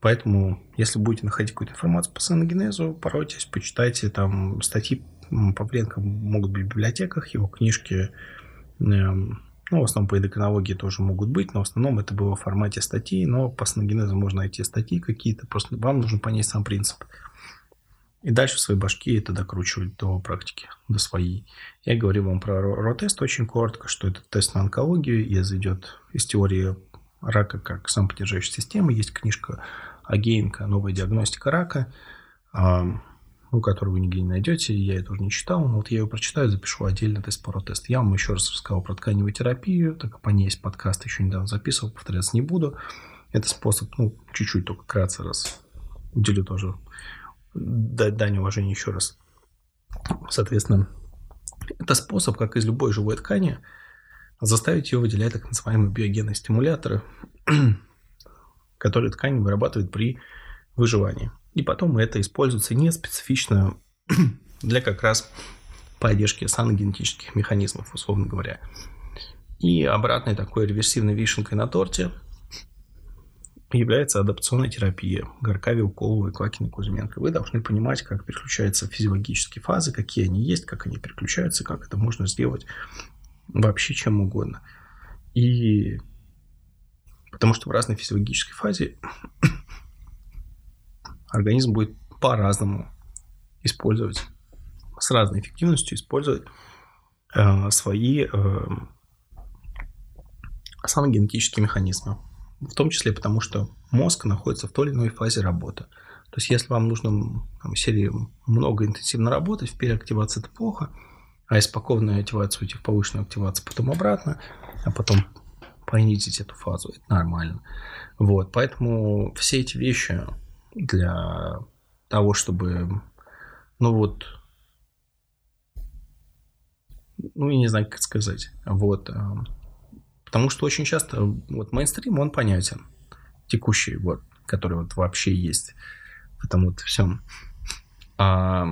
A: Поэтому, если будете находить какую-то информацию по саногенезу, поройтесь, почитайте там статьи Павленко могут быть в библиотеках, его книжки, эм, ну, в основном по эндокринологии тоже могут быть, но в основном это было в формате статей, но по саногенезу можно найти статьи какие-то, просто вам нужно понять сам принцип. И дальше в своей башке это докручивать до практики, до своей. Я говорил вам про РО-тест очень коротко, что это тест на онкологию, и идет из теории рака как самоподдержащей системы. Есть книжка Агеенко «Новая диагностика рака», ну, которую вы нигде не найдете, я ее тоже не читал, но вот я ее прочитаю, запишу отдельно тест по тест. Я вам еще раз рассказал про тканевую терапию, так как по ней есть подкаст, еще недавно записывал, повторяться не буду. Это способ, ну, чуть-чуть только кратко раз уделю тоже дать дань уважения еще раз. Соответственно, это способ, как из любой живой ткани, заставить ее выделять так называемые биогенные стимуляторы, которые ткань вырабатывает при выживании. И потом это используется не специфично для как раз поддержки саногенетических механизмов, условно говоря. И обратной такой реверсивной вишенкой на торте является адаптационная терапия Горкави, Уколова и Кузьменко. Вы должны понимать, как переключаются физиологические фазы, какие они есть, как они переключаются, как это можно сделать вообще чем угодно. И потому что в разной физиологической фазе организм будет по-разному использовать, с разной эффективностью использовать э, свои э, самогенетические механизмы. В том числе потому, что мозг находится в той или иной фазе работы. То есть, если вам нужно там, серии много интенсивно работать, в переактивации это плохо, а из спокойной активации уйти в повышенную активацию, потом обратно, а потом понизить эту фазу, это нормально. Вот, поэтому все эти вещи для того, чтобы, ну вот, ну, я не знаю, как сказать, вот, э, потому что очень часто вот мейнстрим, он понятен, текущий, вот, который вот вообще есть в этом вот всем. А,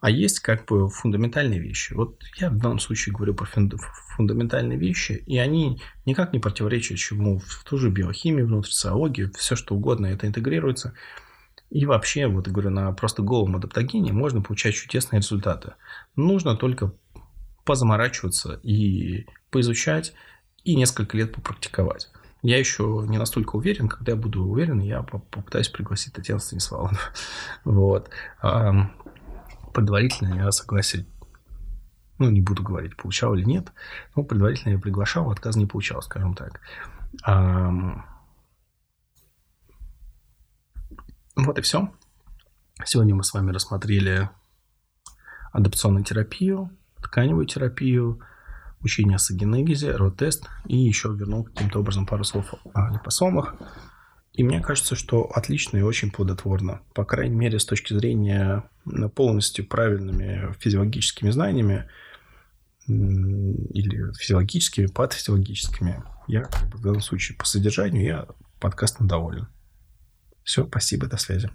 A: а есть как бы фундаментальные вещи. Вот я в данном случае говорю про фундаментальные вещи, и они никак не противоречат чему в ту же биохимию, внутрь социологию, все что угодно это интегрируется. И вообще, вот говорю, на просто голом адаптогене можно получать чудесные результаты. Нужно только позаморачиваться и поизучать, и несколько лет попрактиковать. Я еще не настолько уверен, когда я буду уверен, я попытаюсь пригласить Татьяну Станиславовну. Вот предварительно я согласие, ну, не буду говорить, получал или нет, но предварительно я приглашал, отказ не получал, скажем так. Вот и все. Сегодня мы с вами рассмотрели адапционную терапию, тканевую терапию, учение о сагенегизе, рот-тест и еще вернул каким-то образом пару слов о липосомах. И мне кажется, что отлично и очень плодотворно. По крайней мере, с точки зрения полностью правильными физиологическими знаниями или физиологическими, патофизиологическими. Я в данном случае по содержанию я подкастом доволен. Все, спасибо, до связи.